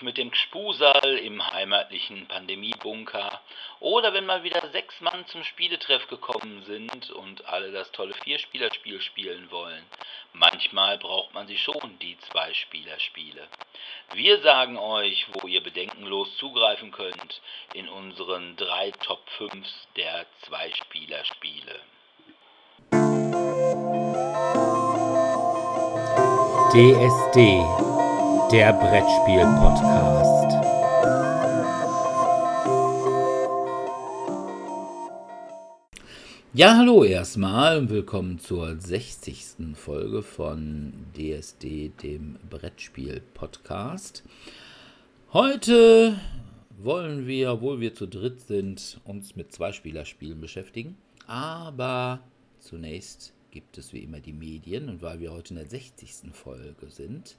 Mit dem Gspusal im heimatlichen Pandemiebunker oder wenn mal wieder sechs Mann zum Spieletreff gekommen sind und alle das tolle Vierspielerspiel spielen wollen. Manchmal braucht man sie schon, die Zwei-Spieler-Spiele. Wir sagen euch, wo ihr bedenkenlos zugreifen könnt in unseren drei Top 5s der Zwei-Spieler-Spiele. DSD, der Brettspiel-Podcast. Ja, hallo erstmal und willkommen zur 60. Folge von DSD, dem Brettspiel-Podcast. Heute wollen wir, obwohl wir zu dritt sind, uns mit Zweispielerspielen beschäftigen. Aber zunächst gibt es wie immer die Medien und weil wir heute in der 60. Folge sind,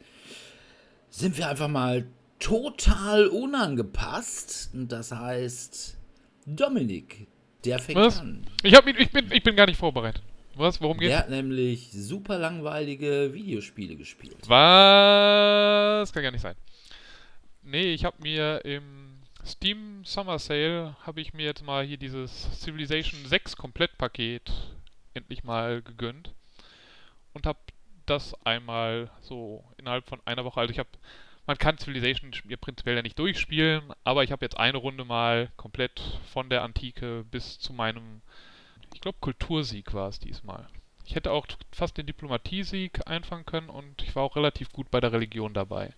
sind wir einfach mal total unangepasst. Das heißt, Dominik, der fängt Was? an. Ich, hab, ich, bin, ich bin gar nicht vorbereitet. Was? Worum geht's? Der hat nämlich super langweilige Videospiele gespielt. Was? Kann gar nicht sein. Nee, ich habe mir im Steam Summer Sale habe ich mir jetzt mal hier dieses Civilization 6 Komplettpaket endlich mal gegönnt und habe das einmal so innerhalb von einer Woche, also ich habe man kann Civilization ja prinzipiell ja nicht durchspielen, aber ich habe jetzt eine Runde mal komplett von der Antike bis zu meinem, ich glaube Kultursieg war es diesmal. Ich hätte auch fast den Diplomatiesieg einfangen können und ich war auch relativ gut bei der Religion dabei.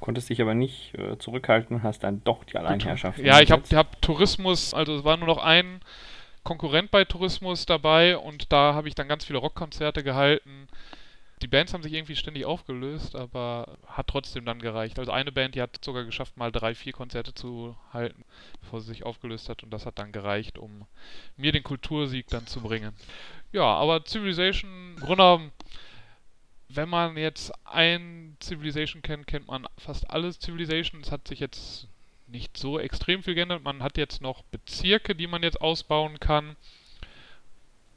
Konntest dich aber nicht äh, zurückhalten, hast dann doch die Alleinherrschaft. Ja, ich habe hab Tourismus, also es war nur noch ein Konkurrent bei Tourismus dabei und da habe ich dann ganz viele Rockkonzerte gehalten. Die Bands haben sich irgendwie ständig aufgelöst, aber hat trotzdem dann gereicht. Also eine Band, die hat sogar geschafft, mal drei, vier Konzerte zu halten, bevor sie sich aufgelöst hat und das hat dann gereicht, um mir den Kultursieg dann zu bringen. Ja, aber Civilization, im Grunde wenn man jetzt ein Civilization kennt, kennt man fast alles Civilization. Es hat sich jetzt nicht so extrem viel geändert. Man hat jetzt noch Bezirke, die man jetzt ausbauen kann.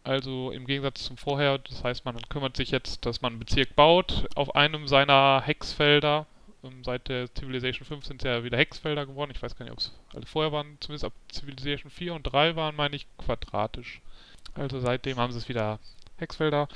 Also im Gegensatz zum vorher, das heißt, man kümmert sich jetzt, dass man einen Bezirk baut auf einem seiner Hexfelder. Ähm, Seit der Civilization 5 sind es ja wieder Hexfelder geworden. Ich weiß gar nicht, ob es alle vorher waren. Zumindest ab Civilization 4 und 3 waren, meine ich, quadratisch. Also seitdem haben sie es wieder Hexfelder.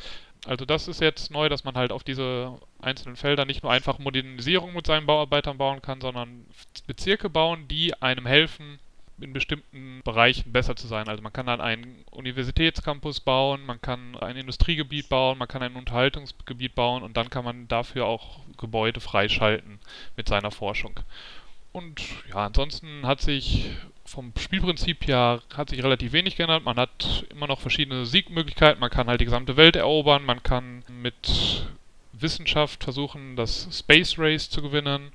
Also das ist jetzt neu, dass man halt auf diese einzelnen Felder nicht nur einfach Modernisierung mit seinen Bauarbeitern bauen kann, sondern Bezirke bauen, die einem helfen, in bestimmten Bereichen besser zu sein. Also man kann dann einen Universitätscampus bauen, man kann ein Industriegebiet bauen, man kann ein Unterhaltungsgebiet bauen und dann kann man dafür auch Gebäude freischalten mit seiner Forschung. Und ja, ansonsten hat sich vom Spielprinzip ja hat sich relativ wenig geändert. Man hat immer noch verschiedene Siegmöglichkeiten. Man kann halt die gesamte Welt erobern. Man kann mit Wissenschaft versuchen, das Space Race zu gewinnen.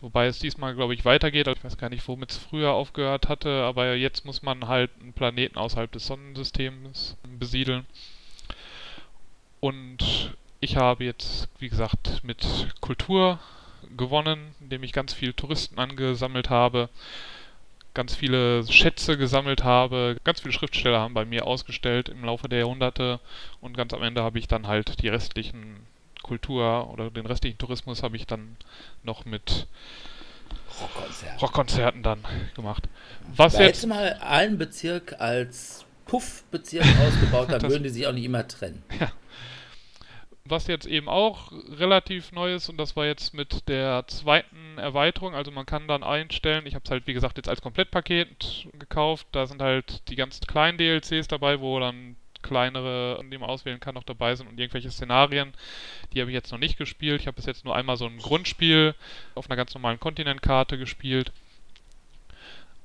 Wobei es diesmal, glaube ich, weitergeht. Ich weiß gar nicht, womit es früher aufgehört hatte, aber jetzt muss man halt einen Planeten außerhalb des Sonnensystems besiedeln. Und ich habe jetzt, wie gesagt, mit Kultur gewonnen, indem ich ganz viele Touristen angesammelt habe, ganz viele Schätze gesammelt habe, ganz viele Schriftsteller haben bei mir ausgestellt im Laufe der Jahrhunderte und ganz am Ende habe ich dann halt die restlichen Kultur oder den restlichen Tourismus habe ich dann noch mit Rockkonzert. Rockkonzerten dann gemacht. Was Da jetzt mal einen Bezirk als Puff-Bezirk ausgebaut, dann würden die sich auch nicht immer trennen. was jetzt eben auch relativ neu ist und das war jetzt mit der zweiten Erweiterung, also man kann dann einstellen, ich habe es halt wie gesagt jetzt als Komplettpaket gekauft, da sind halt die ganzen kleinen DLCs dabei, wo dann kleinere, die man auswählen kann, noch dabei sind und irgendwelche Szenarien, die habe ich jetzt noch nicht gespielt. Ich habe bis jetzt nur einmal so ein Grundspiel auf einer ganz normalen Kontinentkarte gespielt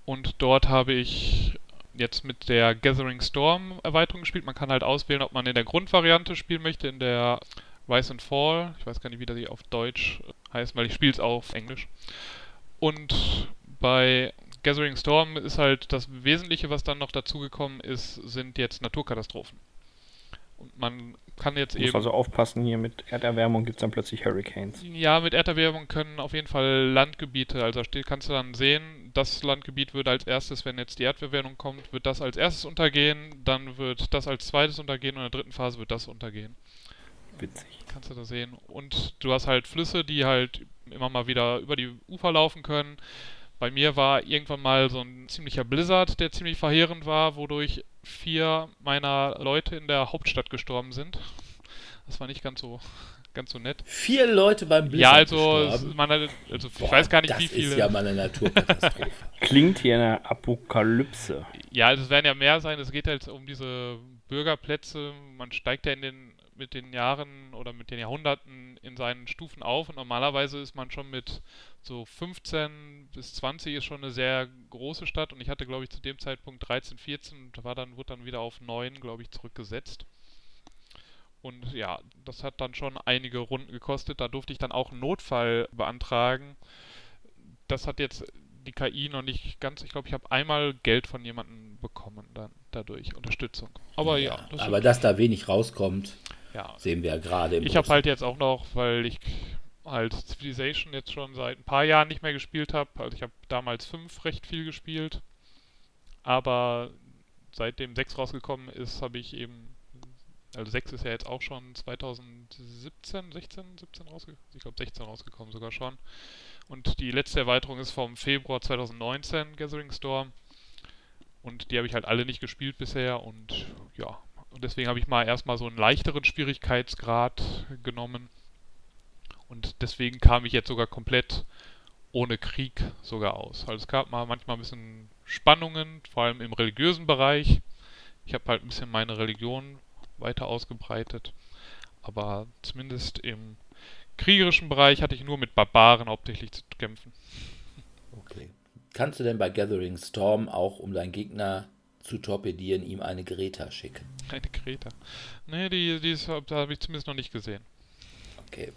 und dort habe ich jetzt mit der Gathering Storm Erweiterung gespielt. Man kann halt auswählen, ob man in der Grundvariante spielen möchte, in der Rise and Fall. Ich weiß gar nicht, wie die auf Deutsch heißt, weil ich spiele es auf Englisch. Und bei Gathering Storm ist halt das Wesentliche, was dann noch dazugekommen ist, sind jetzt Naturkatastrophen. Und man kann jetzt Du musst eben. also aufpassen, hier mit Erderwärmung gibt es dann plötzlich Hurricanes. Ja, mit Erderwärmung können auf jeden Fall Landgebiete, also kannst du dann sehen, das Landgebiet würde als erstes, wenn jetzt die Erdbeerwärmung kommt, wird das als erstes untergehen, dann wird das als zweites untergehen und in der dritten Phase wird das untergehen. Witzig. Kannst du da sehen. Und du hast halt Flüsse, die halt immer mal wieder über die Ufer laufen können. Bei mir war irgendwann mal so ein ziemlicher Blizzard, der ziemlich verheerend war, wodurch vier meiner Leute in der Hauptstadt gestorben sind. Das war nicht ganz so ganz so nett. Vier Leute beim Blizzard Ja, also, man, also ich Boah, weiß gar nicht, das wie viele. ist ja mal eine Naturkatastrophe. Klingt hier eine Apokalypse. Ja, also es werden ja mehr sein. Es geht halt um diese Bürgerplätze. Man steigt ja in den, mit den Jahren oder mit den Jahrhunderten in seinen Stufen auf und normalerweise ist man schon mit so 15 bis 20 ist schon eine sehr große Stadt und ich hatte glaube ich zu dem Zeitpunkt 13, 14 und war dann, wurde dann wieder auf 9, glaube ich, zurückgesetzt. Und ja, das hat dann schon einige Runden gekostet. Da durfte ich dann auch einen Notfall beantragen. Das hat jetzt die KI noch nicht ganz. Ich glaube, ich habe einmal Geld von jemandem bekommen dann dadurch Unterstützung. Aber ja, ja das aber dass da wenig rauskommt, ja. sehen wir ja gerade Ich habe halt jetzt auch noch, weil ich halt Civilization jetzt schon seit ein paar Jahren nicht mehr gespielt habe. Also ich habe damals 5 recht viel gespielt. Aber seitdem 6 rausgekommen ist, habe ich eben also 6 ist ja jetzt auch schon 2017, 16, 17 rausgekommen. Ich glaube 16 rausgekommen sogar schon. Und die letzte Erweiterung ist vom Februar 2019, Gathering Storm. Und die habe ich halt alle nicht gespielt bisher und ja. Und deswegen habe ich mal erstmal so einen leichteren Schwierigkeitsgrad genommen. Und deswegen kam ich jetzt sogar komplett ohne Krieg sogar aus. Also es gab mal manchmal ein bisschen Spannungen, vor allem im religiösen Bereich. Ich habe halt ein bisschen meine Religion weiter ausgebreitet. Aber zumindest im kriegerischen Bereich hatte ich nur mit Barbaren hauptsächlich zu kämpfen. Okay. Kannst du denn bei Gathering Storm auch, um deinen Gegner zu torpedieren, ihm eine Greta schicken? Eine Greta. Nee, die, die ist, da habe ich zumindest noch nicht gesehen. Okay.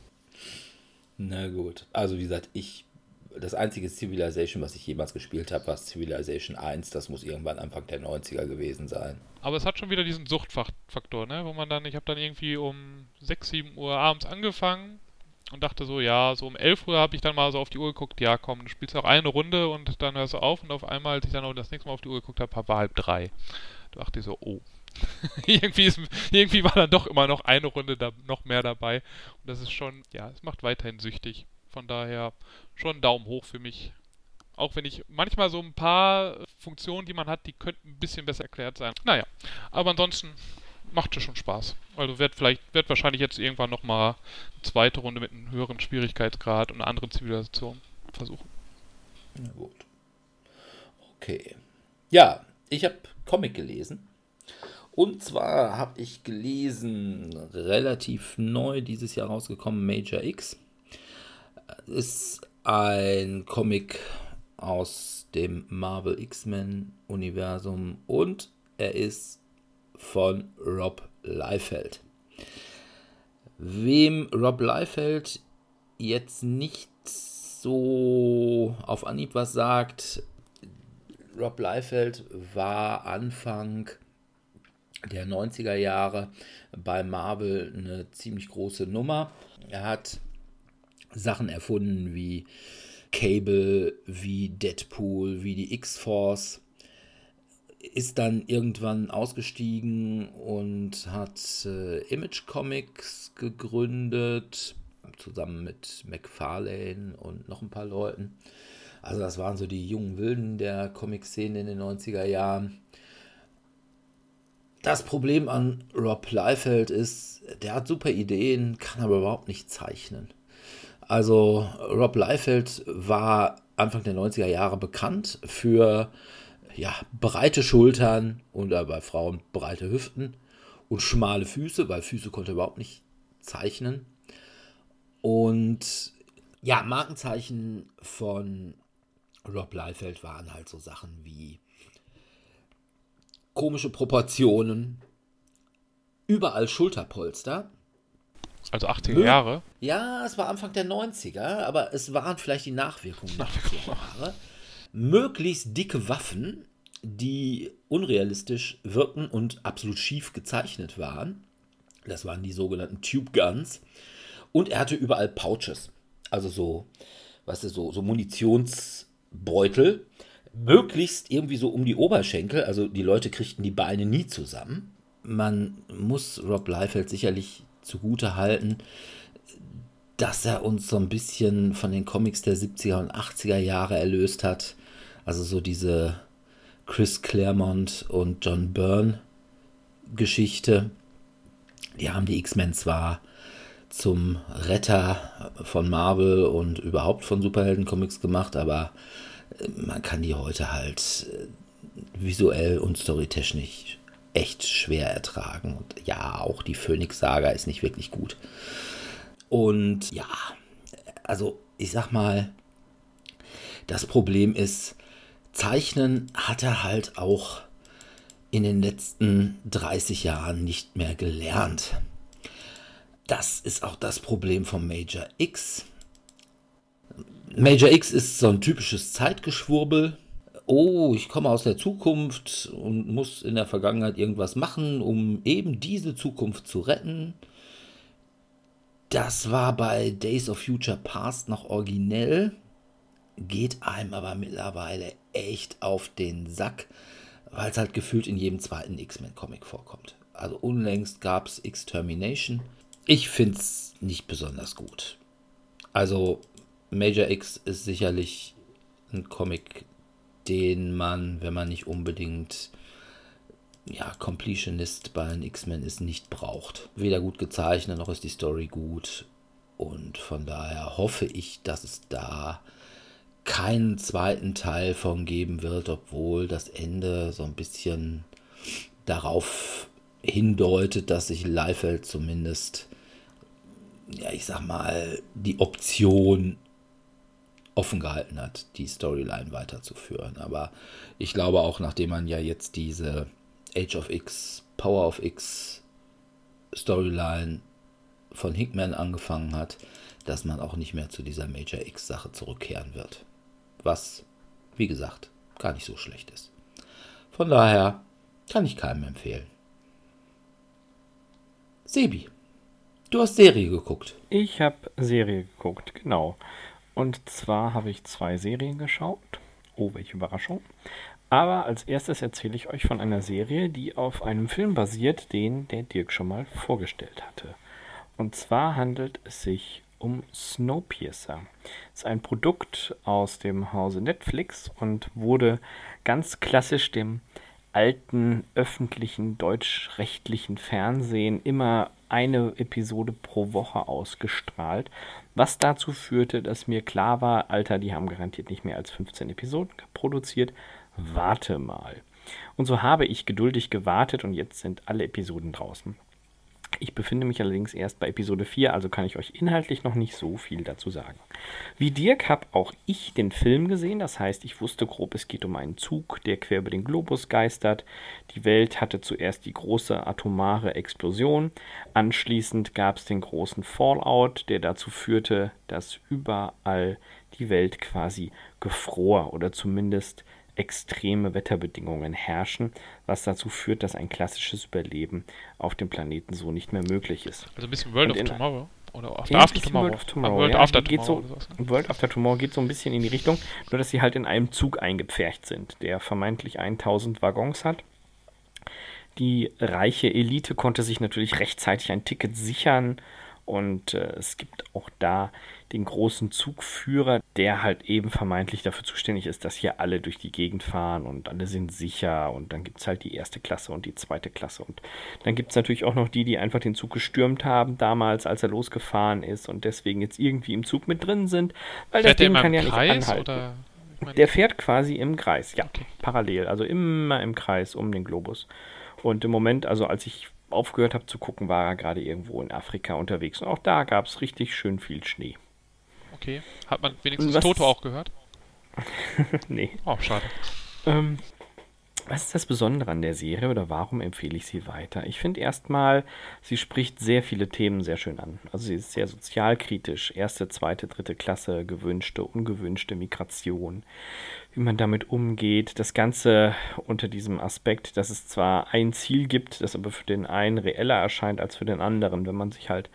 Na gut. Also wie gesagt, ich das einzige Civilization, was ich jemals gespielt habe, war Civilization 1. Das muss irgendwann Anfang der 90er gewesen sein. Aber es hat schon wieder diesen Suchtfaktor, ne? Wo man dann, ich habe dann irgendwie um 6, 7 Uhr abends angefangen und dachte so, ja, so um 11 Uhr habe ich dann mal so auf die Uhr geguckt, ja komm, du spielst noch eine Runde und dann hörst du auf und auf einmal, als ich dann auch das nächste Mal auf die Uhr geguckt habe, war halb drei. Da dachte ich so, oh. irgendwie, ist, irgendwie war dann doch immer noch eine Runde da, noch mehr dabei. Und das ist schon, ja, es macht weiterhin süchtig. Von daher schon Daumen hoch für mich. Auch wenn ich manchmal so ein paar Funktionen, die man hat, die könnten ein bisschen besser erklärt sein. Naja, aber ansonsten macht es schon Spaß. Also wird vielleicht, wird wahrscheinlich jetzt irgendwann nochmal eine zweite Runde mit einem höheren Schwierigkeitsgrad und einer anderen Zivilisation versuchen. Na gut. Okay. Ja, ich habe Comic gelesen. Und zwar habe ich gelesen, relativ neu dieses Jahr rausgekommen, Major X. Ist ein Comic aus dem Marvel X-Men Universum und er ist von Rob Liefeld. Wem Rob Liefeld jetzt nicht so auf Anhieb was sagt, Rob Liefeld war Anfang der 90er Jahre bei Marvel eine ziemlich große Nummer. Er hat Sachen erfunden wie Cable, wie Deadpool, wie die X-Force. Ist dann irgendwann ausgestiegen und hat äh, Image Comics gegründet, zusammen mit McFarlane und noch ein paar Leuten. Also das waren so die jungen Wilden der Comic-Szene in den 90er Jahren. Das Problem an Rob Liefeld ist, der hat super Ideen, kann aber überhaupt nicht zeichnen. Also Rob Liefeld war Anfang der 90er Jahre bekannt für ja, breite Schultern und äh, bei Frauen breite Hüften und schmale Füße, weil Füße konnte er überhaupt nicht zeichnen. Und ja, Markenzeichen von Rob Liefeld waren halt so Sachen wie komische Proportionen, überall Schulterpolster. Also 80er Nö. Jahre. Ja, es war Anfang der 90er, aber es waren vielleicht die Nachwirkungen der 80er Jahre. Möglichst dicke Waffen, die unrealistisch wirkten und absolut schief gezeichnet waren. Das waren die sogenannten Tube Guns. Und er hatte überall Pouches. Also so, weißt du, so, so Munitionsbeutel. Möglichst irgendwie so um die Oberschenkel. Also die Leute kriegten die Beine nie zusammen. Man muss Rob Liefeld sicherlich zugute halten, dass er uns so ein bisschen von den Comics der 70er und 80er Jahre erlöst hat. Also so diese Chris Claremont und John Byrne Geschichte. Die haben die X-Men zwar zum Retter von Marvel und überhaupt von Superhelden-Comics gemacht, aber äh, man kann die heute halt äh, visuell und storytechnisch echt schwer ertragen. Und ja, auch die Phoenix-Saga ist nicht wirklich gut. Und ja, also ich sag mal, das Problem ist, Zeichnen hat er halt auch in den letzten 30 Jahren nicht mehr gelernt. Das ist auch das Problem von Major X. Major X ist so ein typisches Zeitgeschwurbel. Oh, ich komme aus der Zukunft und muss in der Vergangenheit irgendwas machen, um eben diese Zukunft zu retten. Das war bei Days of Future Past noch originell, geht einem aber mittlerweile echt auf den Sack, weil es halt gefühlt in jedem zweiten X-Men-Comic vorkommt. Also unlängst gab es X-Termination. Ich finde es nicht besonders gut. Also Major X ist sicherlich ein Comic, den man, wenn man nicht unbedingt ja, Completionist bei den X-Men ist, nicht braucht. Weder gut gezeichnet, noch ist die Story gut. Und von daher hoffe ich, dass es da keinen zweiten Teil von geben wird, obwohl das Ende so ein bisschen darauf hindeutet, dass sich Leifeld zumindest, ja, ich sag mal, die Option offen gehalten hat, die Storyline weiterzuführen. Aber ich glaube auch, nachdem man ja jetzt diese Age of X, Power of X Storyline von Hickman angefangen hat, dass man auch nicht mehr zu dieser Major X Sache zurückkehren wird was, wie gesagt, gar nicht so schlecht ist. Von daher kann ich keinem empfehlen. Sebi, du hast Serie geguckt. Ich habe Serie geguckt, genau. Und zwar habe ich zwei Serien geschaut. Oh, welche Überraschung. Aber als erstes erzähle ich euch von einer Serie, die auf einem Film basiert, den der Dirk schon mal vorgestellt hatte. Und zwar handelt es sich um Snowpiercer. Es ist ein Produkt aus dem Hause Netflix und wurde ganz klassisch dem alten öffentlichen deutsch-rechtlichen Fernsehen immer eine Episode pro Woche ausgestrahlt, was dazu führte, dass mir klar war, Alter, die haben garantiert nicht mehr als 15 Episoden produziert, warte mal. Und so habe ich geduldig gewartet und jetzt sind alle Episoden draußen. Ich befinde mich allerdings erst bei Episode 4, also kann ich euch inhaltlich noch nicht so viel dazu sagen. Wie Dirk habe auch ich den Film gesehen, das heißt, ich wusste grob, es geht um einen Zug, der quer über den Globus geistert. Die Welt hatte zuerst die große atomare Explosion, anschließend gab es den großen Fallout, der dazu führte, dass überall die Welt quasi gefror oder zumindest extreme Wetterbedingungen herrschen, was dazu führt, dass ein klassisches Überleben auf dem Planeten so nicht mehr möglich ist. Also ein bisschen World of Tomorrow. Oder After, After Tomorrow. World, of Tomorrow, World ja, After Tomorrow. So, ne? World After Tomorrow geht so ein bisschen in die Richtung, nur dass sie halt in einem Zug eingepfercht sind, der vermeintlich 1000 Waggons hat. Die reiche Elite konnte sich natürlich rechtzeitig ein Ticket sichern und äh, es gibt auch da den großen Zugführer, der halt eben vermeintlich dafür zuständig ist, dass hier alle durch die Gegend fahren und alle sind sicher. Und dann gibt es halt die erste Klasse und die zweite Klasse. Und dann gibt es natürlich auch noch die, die einfach den Zug gestürmt haben damals, als er losgefahren ist und deswegen jetzt irgendwie im Zug mit drin sind, weil fährt das Ding kann ja nicht Kreis, anhalten. Oder? Der fährt quasi im Kreis, ja, okay. parallel, also immer im Kreis um den Globus. Und im Moment, also als ich aufgehört habe zu gucken, war er gerade irgendwo in Afrika unterwegs. Und auch da gab es richtig schön viel Schnee. Okay. Hat man wenigstens Was? Toto auch gehört? nee. Oh, schade. Ähm, was ist das Besondere an der Serie oder warum empfehle ich sie weiter? Ich finde erstmal, sie spricht sehr viele Themen sehr schön an. Also sie ist sehr sozialkritisch. Erste, zweite, dritte Klasse, gewünschte, ungewünschte Migration. Wie man damit umgeht. Das Ganze unter diesem Aspekt, dass es zwar ein Ziel gibt, das aber für den einen reeller erscheint als für den anderen. Wenn man sich halt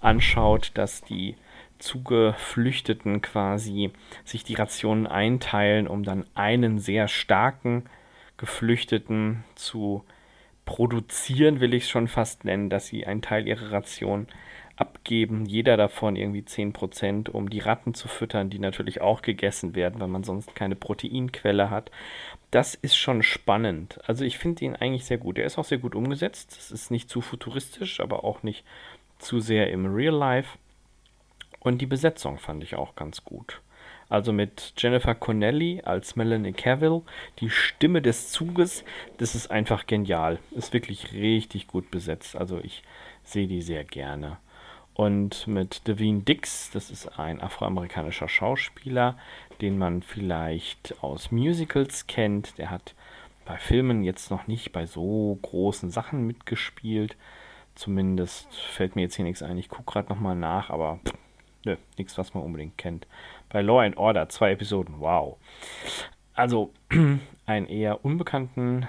anschaut, dass die Zugeflüchteten quasi sich die Rationen einteilen, um dann einen sehr starken Geflüchteten zu produzieren, will ich es schon fast nennen, dass sie einen Teil ihrer Ration abgeben, jeder davon irgendwie 10%, um die Ratten zu füttern, die natürlich auch gegessen werden, weil man sonst keine Proteinquelle hat. Das ist schon spannend. Also ich finde ihn eigentlich sehr gut. Er ist auch sehr gut umgesetzt. Es ist nicht zu futuristisch, aber auch nicht zu sehr im Real Life. Und die Besetzung fand ich auch ganz gut. Also mit Jennifer Connelly als Melanie Cavill, die Stimme des Zuges, das ist einfach genial. Ist wirklich richtig gut besetzt. Also ich sehe die sehr gerne. Und mit Devine Dix, das ist ein afroamerikanischer Schauspieler, den man vielleicht aus Musicals kennt. Der hat bei Filmen jetzt noch nicht bei so großen Sachen mitgespielt. Zumindest fällt mir jetzt hier nichts ein. Ich gucke gerade nochmal nach, aber nö, nichts, was man unbedingt kennt. Bei Law and Order, zwei Episoden, wow. Also einen eher unbekannten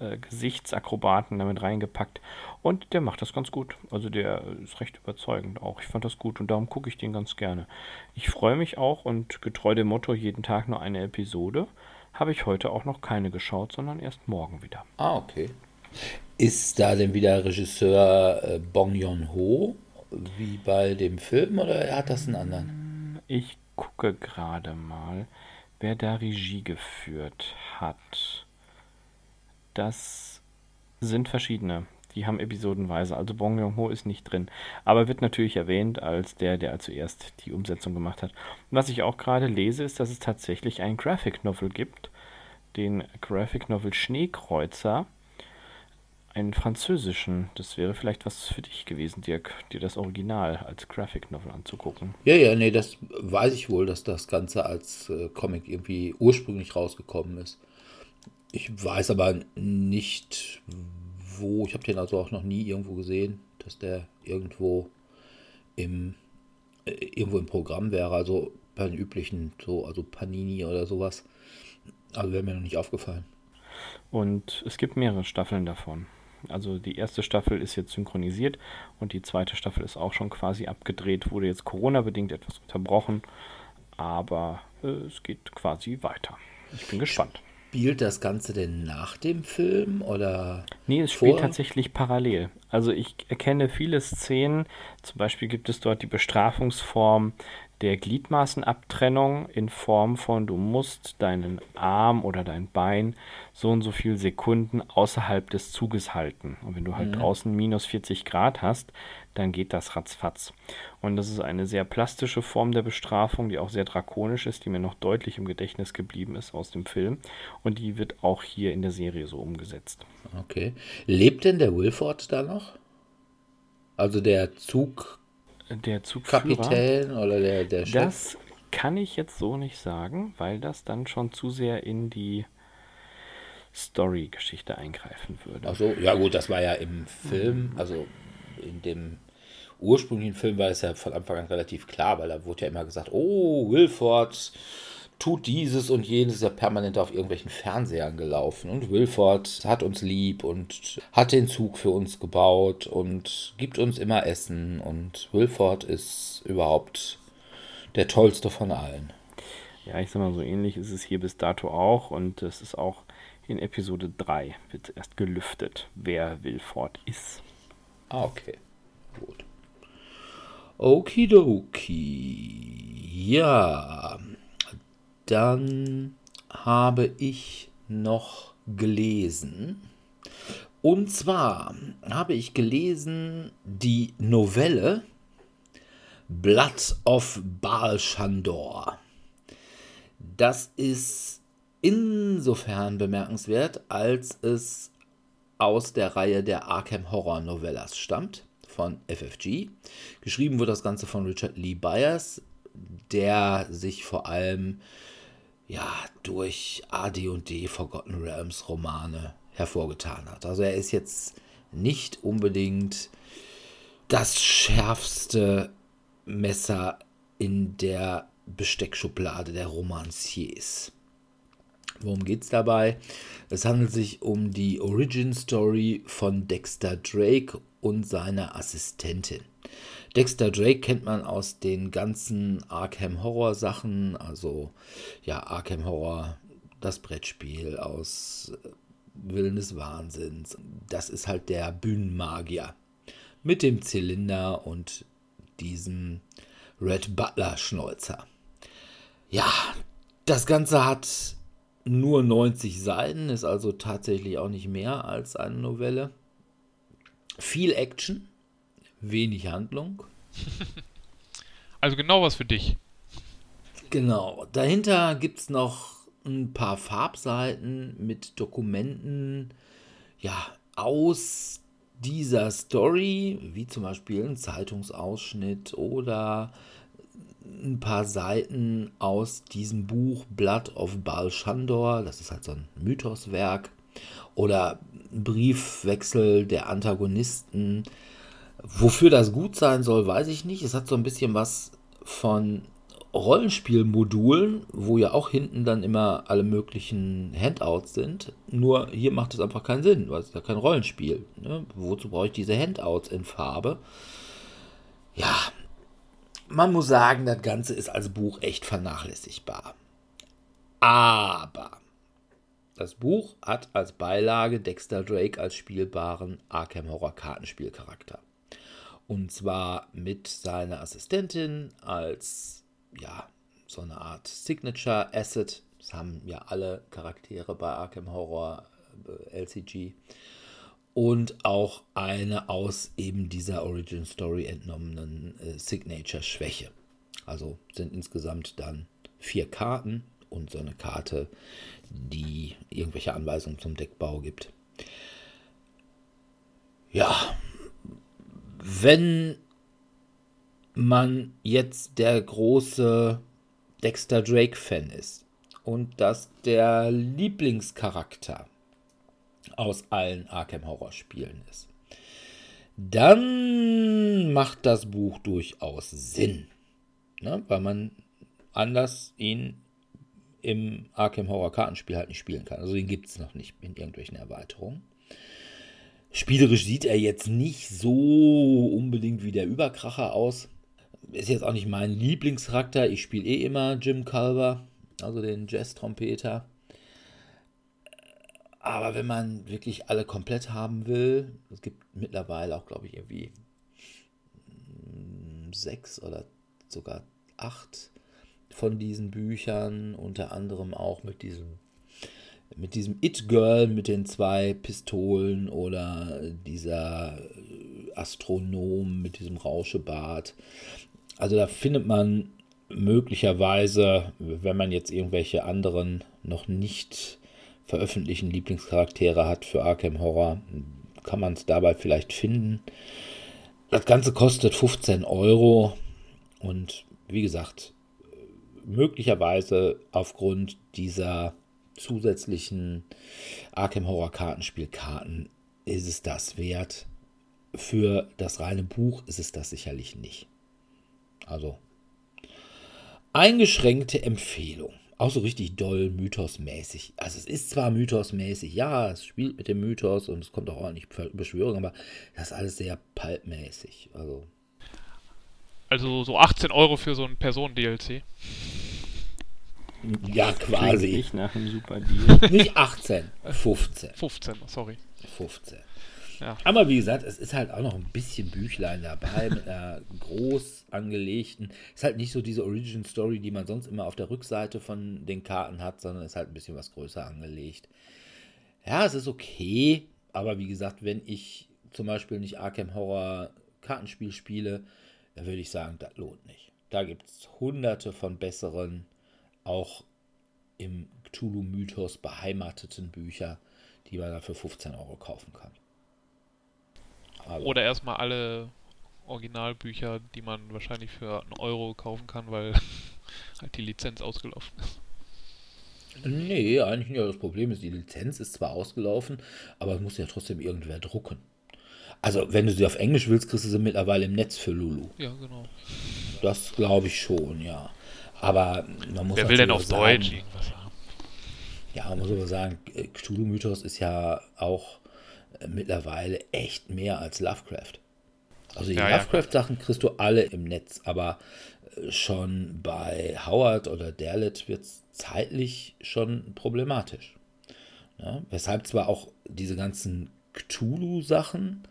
äh, Gesichtsakrobaten damit reingepackt. Und der macht das ganz gut. Also der ist recht überzeugend auch. Ich fand das gut und darum gucke ich den ganz gerne. Ich freue mich auch und getreu dem Motto, jeden Tag nur eine Episode, habe ich heute auch noch keine geschaut, sondern erst morgen wieder. Ah, okay. Ist da denn wieder Regisseur äh, Bong Joon-ho wie bei dem Film oder hat das einen anderen? Ich gucke gerade mal, wer da Regie geführt hat. Das sind verschiedene. Die haben episodenweise. Also Bong Joon-ho ist nicht drin. Aber wird natürlich erwähnt als der, der zuerst die Umsetzung gemacht hat. Was ich auch gerade lese, ist, dass es tatsächlich einen Graphic Novel gibt. Den Graphic Novel Schneekreuzer. Einen französischen. Das wäre vielleicht was für dich gewesen, Dirk, dir das Original als Graphic Novel anzugucken. Ja, ja, nee, das weiß ich wohl, dass das Ganze als äh, Comic irgendwie ursprünglich rausgekommen ist. Ich weiß aber nicht, wo. Ich habe den also auch noch nie irgendwo gesehen, dass der irgendwo im, äh, irgendwo im Programm wäre. Also bei den üblichen, so, also Panini oder sowas. Also wäre mir noch nicht aufgefallen. Und es gibt mehrere Staffeln davon. Also die erste Staffel ist jetzt synchronisiert und die zweite Staffel ist auch schon quasi abgedreht, wurde jetzt Corona-bedingt etwas unterbrochen, aber äh, es geht quasi weiter. Ich bin gespannt. Spielt das Ganze denn nach dem Film oder? Nee, es spielt tatsächlich parallel. Also ich erkenne viele Szenen. Zum Beispiel gibt es dort die Bestrafungsform der Gliedmaßenabtrennung in Form von, du musst deinen Arm oder dein Bein so und so viele Sekunden außerhalb des Zuges halten. Und wenn du halt mhm. draußen minus 40 Grad hast, dann geht das ratzfatz. Und das ist eine sehr plastische Form der Bestrafung, die auch sehr drakonisch ist, die mir noch deutlich im Gedächtnis geblieben ist aus dem Film. Und die wird auch hier in der Serie so umgesetzt. Okay. Lebt denn der Wilford da noch? Also der Zug der Zugführer. Kapitän oder der, der Chef? Das kann ich jetzt so nicht sagen, weil das dann schon zu sehr in die Story-Geschichte eingreifen würde. Achso, ja gut, das war ja im Film, also in dem ursprünglichen Film war es ja von Anfang an relativ klar, weil da wurde ja immer gesagt, oh, Wilford tut dieses und jenes, ja permanent auf irgendwelchen Fernsehern gelaufen. Und Wilford hat uns lieb und hat den Zug für uns gebaut und gibt uns immer Essen. Und Wilford ist überhaupt der tollste von allen. Ja, ich sag mal, so ähnlich ist es hier bis dato auch. Und es ist auch in Episode 3 wird erst gelüftet, wer Wilford ist. Ah, okay. Gut. Okidoki. Ja, dann habe ich noch gelesen. Und zwar habe ich gelesen die Novelle Blood of Baal Shandor. Das ist insofern bemerkenswert, als es aus der Reihe der Arkham Horror Novellas stammt von FFG. Geschrieben wird das Ganze von Richard Lee Byers, der sich vor allem ja, durch AD&D Forgotten Realms Romane hervorgetan hat. Also er ist jetzt nicht unbedingt das schärfste Messer in der Besteckschublade der Romanciers. Worum geht es dabei? Es handelt sich um die Origin Story von Dexter Drake und seiner Assistentin. Dexter Drake kennt man aus den ganzen Arkham Horror Sachen, also ja, Arkham Horror, das Brettspiel, aus Willen des Wahnsinns. Das ist halt der Bühnenmagier mit dem Zylinder und diesem Red Butler Schnäuzer. Ja, das Ganze hat nur 90 Seiten, ist also tatsächlich auch nicht mehr als eine Novelle. Viel Action, wenig Handlung. Also genau was für dich. Genau. Dahinter gibt es noch ein paar Farbseiten mit Dokumenten, ja, aus dieser Story, wie zum Beispiel ein Zeitungsausschnitt oder ein paar Seiten aus diesem Buch Blood of Baal Shandor, das ist halt so ein Mythoswerk, oder ein Briefwechsel der Antagonisten. Wofür das gut sein soll, weiß ich nicht. Es hat so ein bisschen was von Rollenspielmodulen, wo ja auch hinten dann immer alle möglichen Handouts sind. Nur hier macht es einfach keinen Sinn, weil es ist ja kein Rollenspiel. Ne? Wozu brauche ich diese Handouts in Farbe? Ja, man muss sagen, das Ganze ist als Buch echt vernachlässigbar. Aber das Buch hat als Beilage Dexter Drake als spielbaren Arkham Horror Kartenspielcharakter. Und zwar mit seiner Assistentin als ja, so eine Art Signature Asset. Das haben ja alle Charaktere bei Arkham Horror äh, LCG. Und auch eine aus eben dieser Origin Story entnommenen äh, Signature Schwäche. Also sind insgesamt dann vier Karten und so eine Karte, die irgendwelche Anweisungen zum Deckbau gibt. Ja, wenn man jetzt der große Dexter Drake-Fan ist und das der Lieblingscharakter aus allen Arkham Horror-Spielen ist, dann macht das Buch durchaus Sinn, ne? weil man anders ihn im Arkham Horror Kartenspiel halt nicht spielen kann. Also den gibt es noch nicht in irgendwelchen Erweiterungen. Spielerisch sieht er jetzt nicht so unbedingt wie der Überkracher aus ist jetzt auch nicht mein Lieblingscharakter. Ich spiele eh immer Jim Culver, also den Jazz-Trompeter. Aber wenn man wirklich alle komplett haben will, es gibt mittlerweile auch, glaube ich, irgendwie sechs oder sogar acht von diesen Büchern, unter anderem auch mit diesem mit diesem It-Girl mit den zwei Pistolen oder dieser Astronom mit diesem Rauschebart. Also da findet man möglicherweise, wenn man jetzt irgendwelche anderen noch nicht veröffentlichten Lieblingscharaktere hat für Arkham Horror, kann man es dabei vielleicht finden. Das Ganze kostet 15 Euro und wie gesagt, möglicherweise aufgrund dieser zusätzlichen Arkham Horror Kartenspielkarten ist es das wert. Für das reine Buch ist es das sicherlich nicht. Also eingeschränkte Empfehlung. Auch so richtig doll mythosmäßig. Also es ist zwar mythosmäßig, ja, es spielt mit dem Mythos und es kommt auch ordentlich Beschwörung, aber das ist alles sehr pulpmäßig. Also. Also so 18 Euro für so ein Personen-DLC. Ja, quasi. Ich nach einem super Deal. Nicht 18, 15. 15, sorry. 15. Ja. Aber wie gesagt, es ist halt auch noch ein bisschen Büchlein dabei mit einer groß angelegten. Ist halt nicht so diese Origin Story, die man sonst immer auf der Rückseite von den Karten hat, sondern ist halt ein bisschen was größer angelegt. Ja, es ist okay, aber wie gesagt, wenn ich zum Beispiel nicht Arkham Horror Kartenspiel spiele, dann würde ich sagen, das lohnt nicht. Da gibt es hunderte von besseren, auch im Cthulhu-Mythos beheimateten Bücher, die man da für 15 Euro kaufen kann. Aber Oder erstmal alle Originalbücher, die man wahrscheinlich für einen Euro kaufen kann, weil halt die Lizenz ausgelaufen ist. Nee, eigentlich nicht. Das Problem ist, die Lizenz ist zwar ausgelaufen, aber es muss ja trotzdem irgendwer drucken. Also, wenn du sie auf Englisch willst, kriegst du sie mittlerweile im Netz für Lulu. Ja, genau. Das glaube ich schon, ja. Aber man muss Wer will denn auf sagen, Deutsch irgendwas haben? Ja, man muss aber sagen, Cthulhu-Mythos ist ja auch mittlerweile echt mehr als Lovecraft. Also die ja, Lovecraft-Sachen kriegst du alle im Netz, aber äh, schon bei Howard oder Derlet wird es zeitlich schon problematisch. Ja, weshalb zwar auch diese ganzen Cthulhu-Sachen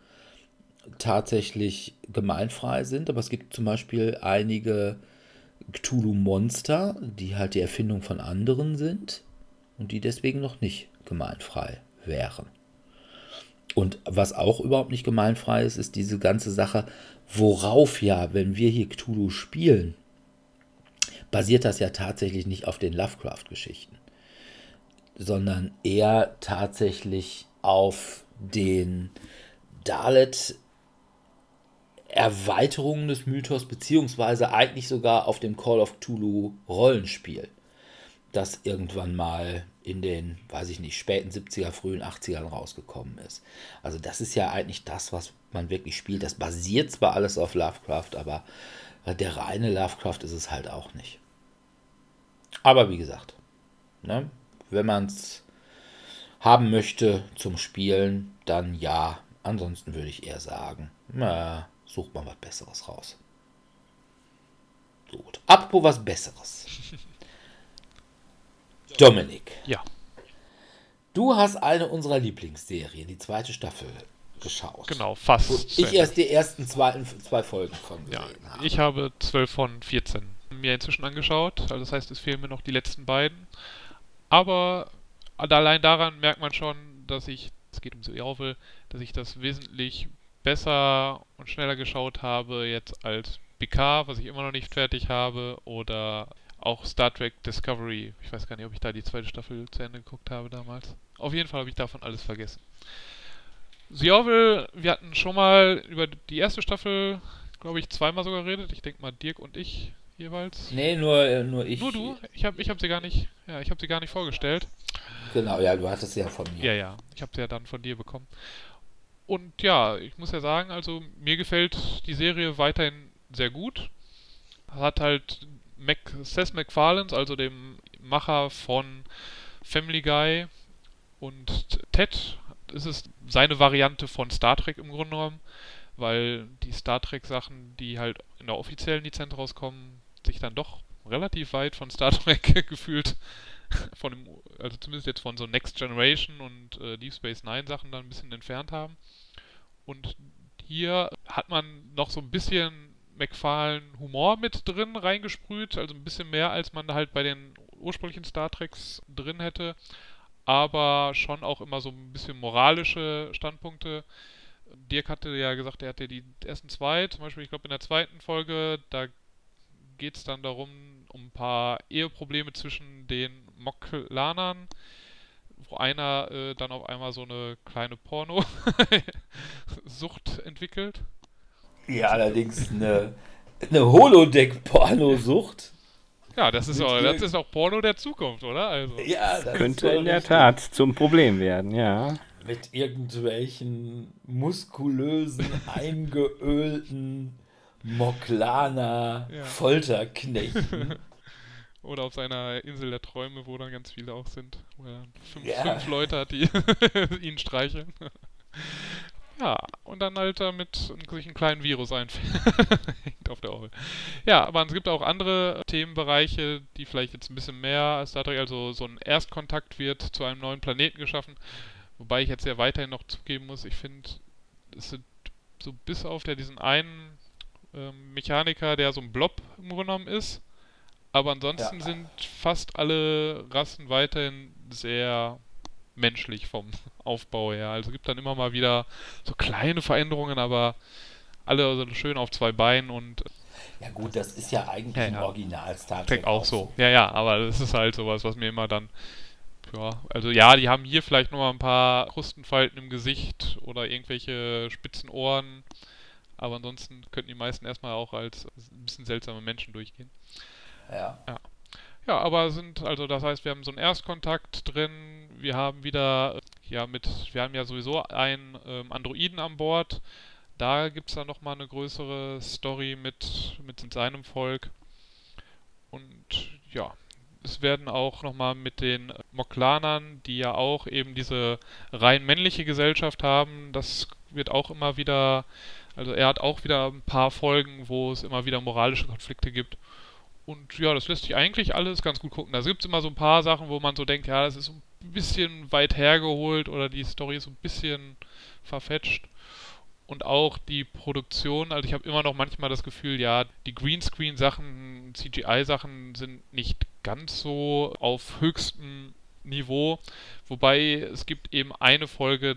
tatsächlich gemeinfrei sind, aber es gibt zum Beispiel einige Cthulhu-Monster, die halt die Erfindung von anderen sind und die deswegen noch nicht gemeinfrei wären. Und was auch überhaupt nicht gemeinfrei ist, ist diese ganze Sache, worauf ja, wenn wir hier Cthulhu spielen, basiert das ja tatsächlich nicht auf den Lovecraft-Geschichten, sondern eher tatsächlich auf den Dalet Erweiterungen des Mythos, beziehungsweise eigentlich sogar auf dem Call of Cthulhu Rollenspiel, das irgendwann mal in den, weiß ich nicht, späten 70er, frühen 80ern rausgekommen ist. Also das ist ja eigentlich das, was man wirklich spielt. Das basiert zwar alles auf Lovecraft, aber der reine Lovecraft ist es halt auch nicht. Aber wie gesagt, ne, wenn man es haben möchte zum Spielen, dann ja. Ansonsten würde ich eher sagen, na, sucht mal was Besseres raus. Gut. Apropos was Besseres. Dominik. Ja. Du hast eine unserer Lieblingsserien, die zweite Staffel, geschaut. Genau, fast. Ich erst die ersten zwei, zwei Folgen von Ja, gesehen habe. ich habe 12 von 14 mir inzwischen angeschaut. Also das heißt, es fehlen mir noch die letzten beiden. Aber allein daran merkt man schon, dass ich, es geht um The Orville, dass ich das wesentlich besser und schneller geschaut habe jetzt als Picard, was ich immer noch nicht fertig habe, oder auch Star Trek Discovery. Ich weiß gar nicht, ob ich da die zweite Staffel zu Ende geguckt habe damals. Auf jeden Fall habe ich davon alles vergessen. The Orville, wir hatten schon mal über die erste Staffel, glaube ich, zweimal sogar geredet. Ich denke mal Dirk und ich jeweils. Nee, nur, äh, nur ich. Nur du? Ich habe ich hab sie gar nicht, ja, ich habe sie gar nicht vorgestellt. Genau, ja, du hattest sie ja von mir. Ja, ja, ich habe sie ja dann von dir bekommen. Und ja, ich muss ja sagen, also mir gefällt die Serie weiterhin sehr gut. Hat halt Mac Seth MacFarlane, also dem Macher von Family Guy und Ted, ist es seine Variante von Star Trek im Grunde genommen, weil die Star Trek Sachen, die halt in der offiziellen Lizenz rauskommen, sich dann doch relativ weit von Star Trek gefühlt von dem, also zumindest jetzt von so Next Generation und äh, Deep Space Nine Sachen dann ein bisschen entfernt haben. Und hier hat man noch so ein bisschen McFarlane Humor mit drin reingesprüht, also ein bisschen mehr als man halt bei den ursprünglichen Star Treks drin hätte, aber schon auch immer so ein bisschen moralische Standpunkte. Dirk hatte ja gesagt, er hatte die ersten zwei, zum Beispiel, ich glaube in der zweiten Folge, da geht es dann darum, um ein paar Eheprobleme zwischen den Moklanern, wo einer äh, dann auf einmal so eine kleine Porno-Sucht entwickelt. Ja, allerdings eine, eine Holodeck-Pornosucht. Ja, das ist, auch, das ist auch Porno der Zukunft, oder? Also, Ja, das Könnte in der. Tat zum Problem werden, ja. Mit irgendwelchen muskulösen, eingeölten Moklaner Ja. Folterknechten. Oder auf seiner Insel der Träume, wo dann ganz viele auch sind. Wo er fünf, Ja. fünf Leute hat, die ihn streicheln. Ja, und dann halt damit sich einen kleinen Virus einfängt auf der Orgel. Ja, aber es gibt auch andere Themenbereiche, die vielleicht jetzt ein bisschen mehr als Star Trek, also so ein Erstkontakt wird zu einem neuen Planeten geschaffen. Wobei ich jetzt ja weiterhin noch zugeben muss, ich finde, es sind so bis auf der diesen einen ähm, Mechaniker, der so ein Blob im Grunde genommen ist. Aber ansonsten Ja. sind fast alle Rassen weiterhin sehr menschlich vom Aufbau her. Also gibt dann immer mal wieder so kleine Veränderungen, aber alle so schön auf zwei Beinen und Ja gut, das ist ja eigentlich Ja, ja. Original Star Trek auch so. Ja, ja, aber das ist halt sowas, was mir immer dann ja, also ja, die haben hier vielleicht noch mal ein paar Krustenfalten im Gesicht oder irgendwelche spitzen Ohren, aber ansonsten könnten die meisten erstmal auch als ein bisschen seltsame Menschen durchgehen. Ja. Ja, aber sind, also das heißt, wir haben so einen Erstkontakt drin, wir haben wieder, ja, mit, wir haben ja sowieso einen ähm, Androiden an Bord. Da gibt es dann nochmal eine größere Story mit, mit seinem Volk. Und ja, es werden auch nochmal mit den Moklanern, die ja auch eben diese rein männliche Gesellschaft haben, das wird auch immer wieder, also er hat auch wieder ein paar Folgen, wo es immer wieder moralische Konflikte gibt. Und ja, das lässt sich eigentlich alles ganz gut gucken. Da gibt es immer so ein paar Sachen, wo man so denkt, ja, das ist ein bisschen weit hergeholt oder die Story ist ein bisschen verfetscht. Und auch die Produktion, also ich habe immer noch manchmal das Gefühl, ja, die Greenscreen-Sachen, CGI-Sachen sind nicht ganz so auf höchstem Niveau. Wobei es gibt eben eine Folge,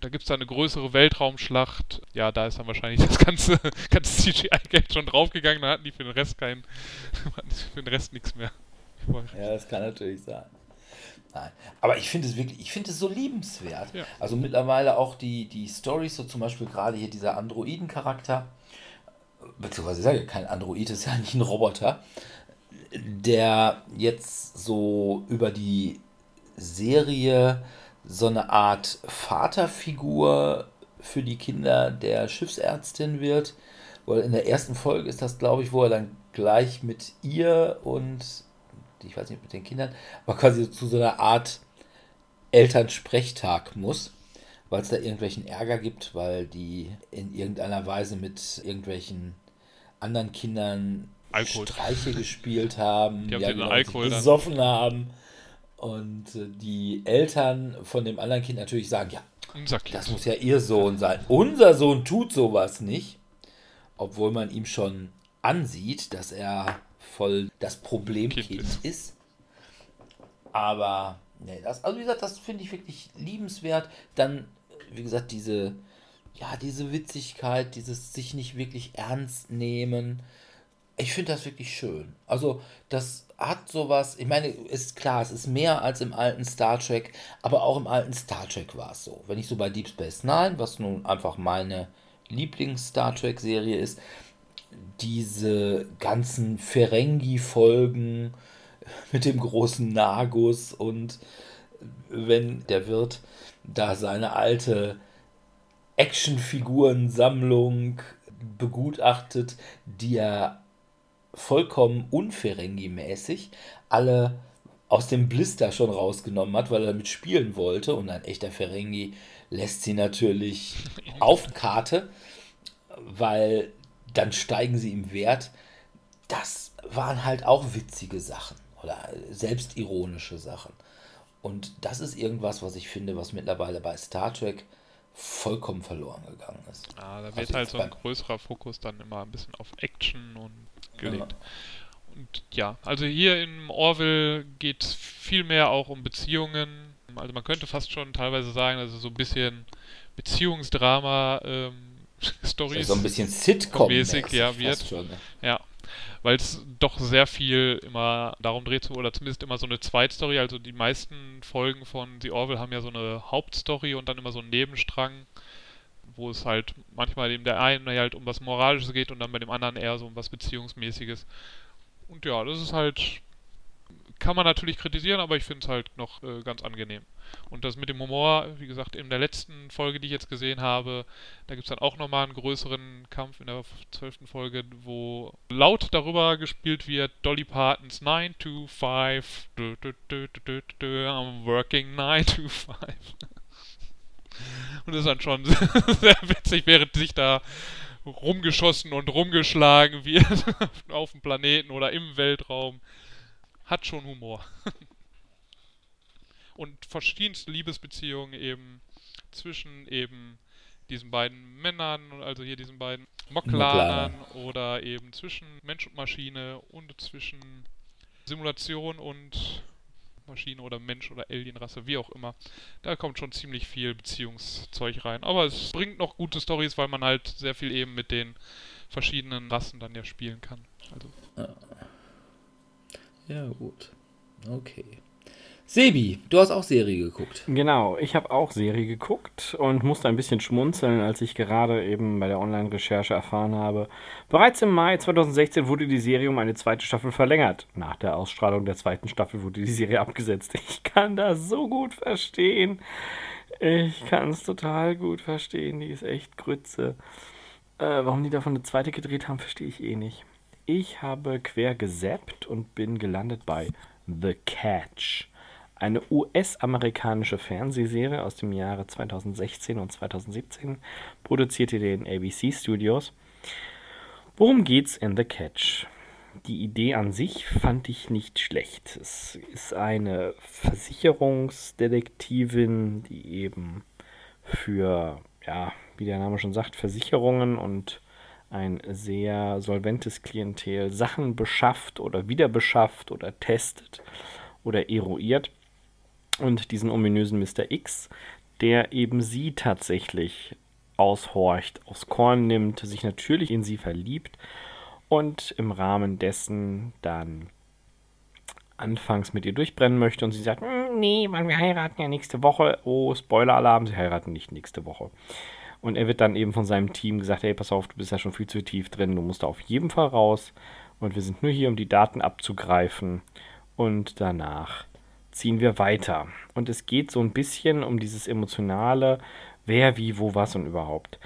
da gibt es eine größere Weltraumschlacht. Ja, da ist dann wahrscheinlich das ganze, ganze CGI-Geld schon draufgegangen. Da hatten die für den Rest keinen, für den Rest nichts mehr. Ja, das kann natürlich sein. Nein. Aber ich finde es wirklich, ich finde es so liebenswert. Ja. Also mittlerweile auch die, die Stories, so zum Beispiel gerade hier dieser Androiden-Charakter, beziehungsweise ich sage kein Android, ist ja nicht ein Roboter, der jetzt so über die Serie so eine Art Vaterfigur für die Kinder der Schiffsärztin wird. Weil in der ersten Folge ist das, glaube ich, wo er dann gleich mit ihr und ich weiß nicht, mit den Kindern, aber quasi zu so einer Art Elternsprechtag muss, weil es da irgendwelchen Ärger gibt, weil die in irgendeiner Weise mit irgendwelchen anderen Kindern Alkohol. Streiche gespielt haben, die haben ja, genau, Alkohol gesoffen dann. haben und äh, die Eltern von dem anderen Kind natürlich sagen, ja, das muss ja ihr Sohn sein. Unser Sohn tut sowas nicht, obwohl man ihm schon ansieht, dass er voll das Problemkind ist. ist. Aber, nee, das, also wie gesagt, das finde ich wirklich liebenswert. Dann, wie gesagt, diese, ja, diese Witzigkeit, dieses sich nicht wirklich ernst nehmen. Ich finde das wirklich schön. Also, das hat sowas, ich meine, ist klar, es ist mehr als im alten Star Trek, aber auch im alten Star Trek war es so. Wenn ich so bei Deep Space Nine, was nun einfach meine Lieblings-Star Trek-Serie ist, diese ganzen Ferengi-Folgen mit dem großen Nagus und wenn der Wirt da seine alte Actionfigurensammlung begutachtet, die er vollkommen unferengi-mäßig alle aus dem Blister schon rausgenommen hat, weil er damit spielen wollte. Und ein echter Ferengi lässt sie natürlich auf Karte, weil dann steigen sie im Wert. Das waren halt auch witzige Sachen oder selbstironische Sachen. Und das ist irgendwas, was ich finde, was mittlerweile bei Star Trek vollkommen verloren gegangen ist. Ja, da wird also halt so ein größerer Fokus dann immer ein bisschen auf Action und gelegt. Ja. Und ja, also hier im Orville geht es viel mehr auch um Beziehungen. Also man könnte fast schon teilweise sagen, also so ein bisschen Beziehungsdrama ähm, Stories. So ein bisschen Sitcom-mäßig, ja, wird. Schon, ne? Ja. Weil es doch sehr viel immer darum dreht, oder zumindest immer so eine Zweitstory. Also die meisten Folgen von The Orville haben ja so eine Hauptstory und dann immer so einen Nebenstrang, wo es halt manchmal eben der einen halt um was Moralisches geht und dann bei dem anderen eher so um was Beziehungsmäßiges. Und ja, das ist halt kann man natürlich kritisieren, aber ich finde es halt noch äh, ganz angenehm. Und das mit dem Humor, wie gesagt, in der letzten Folge, die ich jetzt gesehen habe, da gibt es dann auch nochmal einen größeren Kampf in der zwölften Folge, wo laut darüber gespielt wird, Dolly Partons 9 to 5, du, du, du, I'm working 9 to 5. Und das ist dann schon sehr witzig, während sich da rumgeschossen und rumgeschlagen wird auf dem Planeten oder im Weltraum hat schon Humor. und verschiedenste Liebesbeziehungen eben zwischen eben diesen beiden Männern, also hier diesen beiden Moklanern oder eben zwischen Mensch und Maschine und zwischen Simulation und Maschine oder Mensch oder Alienrasse, wie auch immer. Da kommt schon ziemlich viel Beziehungszeug rein. Aber es bringt noch gute Stories, weil man halt sehr viel eben mit den verschiedenen Rassen dann ja spielen kann. Also. Ja. Gut. Okay. Sebi, du hast auch Serie geguckt. Genau, ich habe auch Serie geguckt und musste ein bisschen schmunzeln, als ich gerade eben bei der Online-Recherche erfahren habe. Bereits im Mai 2016 wurde die Serie um eine zweite Staffel verlängert. Nach der Ausstrahlung der zweiten Staffel wurde die Serie abgesetzt. Ich kann das so gut verstehen. Ich kann es total gut verstehen. Die ist echt Grütze. Äh, warum die davon eine zweite gedreht haben, verstehe ich eh nicht. Ich habe quer gesappt und bin gelandet bei The Catch. Eine US-amerikanische Fernsehserie aus dem Jahre 2016 und 2017 produzierte den ABC Studios. Worum geht's in The Catch? die Idee an sich fand ich nicht schlecht. Es ist eine Versicherungsdetektivin, die eben für, ja, wie der Name schon sagt, Versicherungen und ein sehr solventes Klientel Sachen beschafft oder wieder beschafft oder testet oder eruiert. Und diesen ominösen Mr. X, der eben sie tatsächlich aushorcht, aufs Korn nimmt, sich natürlich in sie verliebt und im Rahmen dessen dann anfangs mit ihr durchbrennen möchte und sie sagt, hm, nee, weil wir heiraten ja nächste Woche. Oh, Spoiler-Alarm, sie heiraten nicht nächste Woche. Und er wird dann eben von seinem Team gesagt, hey, pass auf, du bist ja schon viel zu tief drin, du musst da auf jeden Fall raus. Und wir sind nur hier, um die Daten abzugreifen. Und danach ziehen wir weiter. Und es geht so ein bisschen um dieses emotionale, wer, wie, wo, was und überhaupt.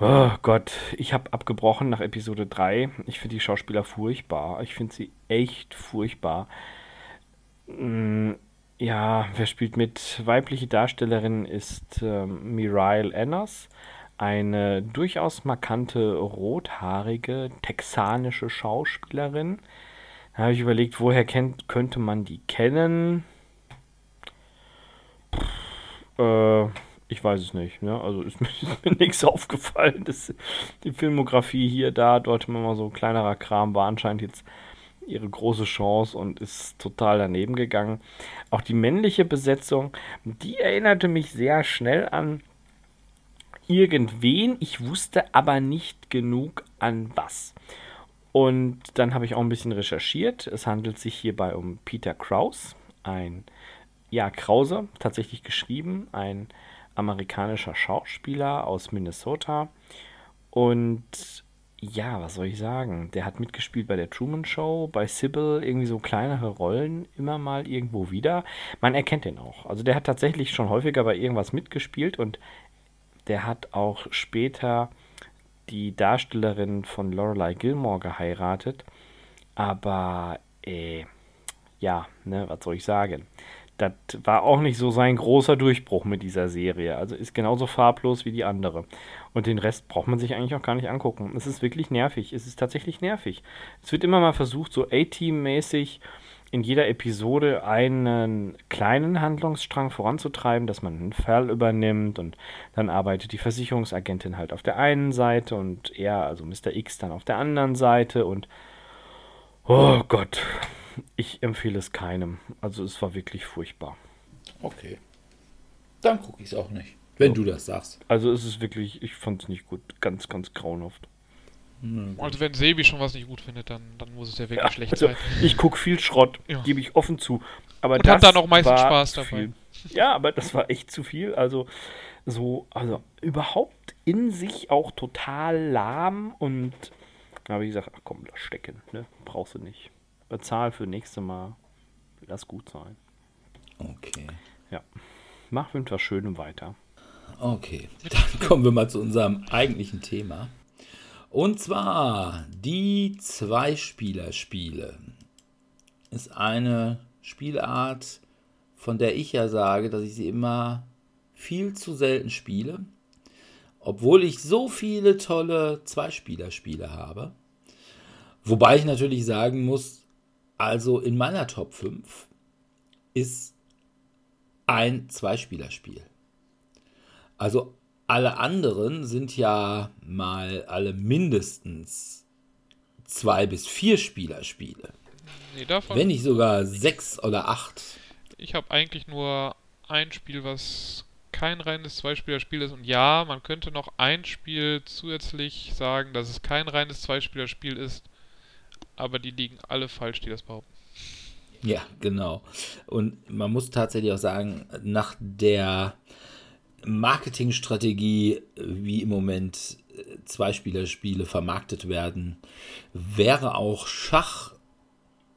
Oh Gott, ich habe abgebrochen nach Episode 3. Ich finde die Schauspieler furchtbar. Ich finde sie echt furchtbar. Mm, ja, wer spielt mit? Weibliche Darstellerin ist ähm, Mirail Enners, eine durchaus markante, rothaarige, texanische Schauspielerin. Da habe ich überlegt, woher kennt, könnte man die kennen? Äh, ich weiß es nicht. Ne? Also ist mir, ist mir nichts aufgefallen. Das, die Filmografie hier, da, dort immer mal so kleinerer Kram war anscheinend jetzt ihre große Chance und ist total daneben gegangen. Auch die männliche Besetzung, die erinnerte mich sehr schnell an irgendwen. Ich wusste aber nicht genug an was. Und dann habe ich auch ein bisschen recherchiert. Es handelt sich hierbei um Peter Kraus, ein, ja, Krause, tatsächlich geschrieben, ein amerikanischer Schauspieler aus Minnesota. Und ja, was soll ich sagen? Der hat mitgespielt bei der Truman Show, bei Sybil, irgendwie so kleinere Rollen immer mal irgendwo wieder. Man erkennt den auch. Also der hat tatsächlich schon häufiger bei irgendwas mitgespielt und der hat auch später die Darstellerin von Lorelei Gilmore geheiratet. Aber, äh, ja, ne, was soll ich sagen? Das war auch nicht so sein großer Durchbruch mit dieser Serie. Also ist genauso farblos wie die andere. Und den Rest braucht man sich eigentlich auch gar nicht angucken. Es ist wirklich nervig. Es ist tatsächlich nervig. Es wird immer mal versucht, so A-Team-mäßig in jeder Episode einen kleinen Handlungsstrang voranzutreiben, dass man einen Fall übernimmt und dann arbeitet die Versicherungsagentin halt auf der einen Seite und er, also Mr. X, dann auf der anderen Seite und oh Gott, ich empfehle es keinem. Also es war wirklich furchtbar. Okay. Dann gucke ich es auch nicht, wenn ja. du das sagst. Also es ist wirklich, ich fand es nicht gut. Ganz, ganz grauenhaft. Also wenn Sebi schon was nicht gut findet, dann, dann muss es ja wirklich ja, schlecht also sein. Ich gucke viel Schrott, ja. gebe ich offen zu. Aber Und hat dann auch meistens Spaß dabei. Viel. Ja, aber das war echt zu viel. Also so, also überhaupt in sich auch total lahm und da habe ich gesagt, ach komm, lass stecken, ne? Brauchst du nicht bezahl für nächste Mal. Lass gut sein. Okay. Ja. Mach mit was Schönem weiter. Okay, dann kommen wir mal zu unserem eigentlichen Thema. Und zwar die Zweispieler-Spiele. Ist eine Spielart, von der ich ja sage, dass ich sie immer viel zu selten spiele. Obwohl ich so viele tolle Zweispieler-Spiele habe. Wobei ich natürlich sagen muss, also in meiner Top 5 ist ein Zweispielerspiel. Also alle anderen sind ja mal alle mindestens zwei bis vier Spielerspiele. Nee, davon Wenn nicht sogar sechs oder acht. Ich habe eigentlich nur ein Spiel, was kein reines Zweispielerspiel ist. Und ja, man könnte noch ein Spiel zusätzlich sagen, dass es kein reines Zweispielerspiel ist aber die liegen alle falsch, die das behaupten. Ja, genau. Und man muss tatsächlich auch sagen, nach der Marketingstrategie, wie im Moment äh, Zweispielerspiele vermarktet werden, wäre auch Schach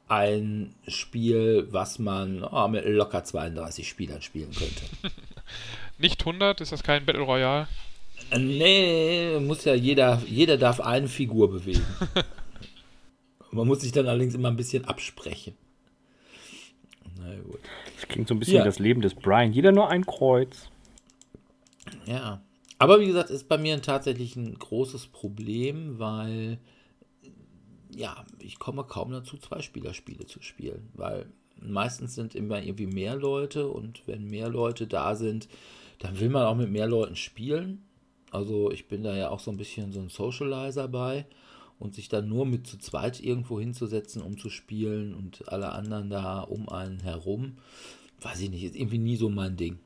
ein Spiel, was man oh, mit locker 32 Spielern spielen könnte. Nicht 100, ist das kein Battle Royale? Äh, nee, muss ja jeder, jeder darf eine Figur bewegen. Man muss sich dann allerdings immer ein bisschen absprechen. Na gut. Das klingt so ein bisschen ja. wie das Leben des Brian. Jeder nur ein Kreuz. Ja. Aber wie gesagt, ist bei mir tatsächlich ein großes Problem, weil ja, ich komme kaum dazu, Zwei-Spieler-Spiele zu spielen, weil meistens sind immer irgendwie mehr Leute und wenn mehr Leute da sind, dann will man auch mit mehr Leuten spielen. Also ich bin da ja auch so ein bisschen so ein Socializer bei und sich dann nur mit zu zweit irgendwo hinzusetzen, um zu spielen und alle anderen da um einen herum, weiß ich nicht, ist irgendwie nie so mein Ding.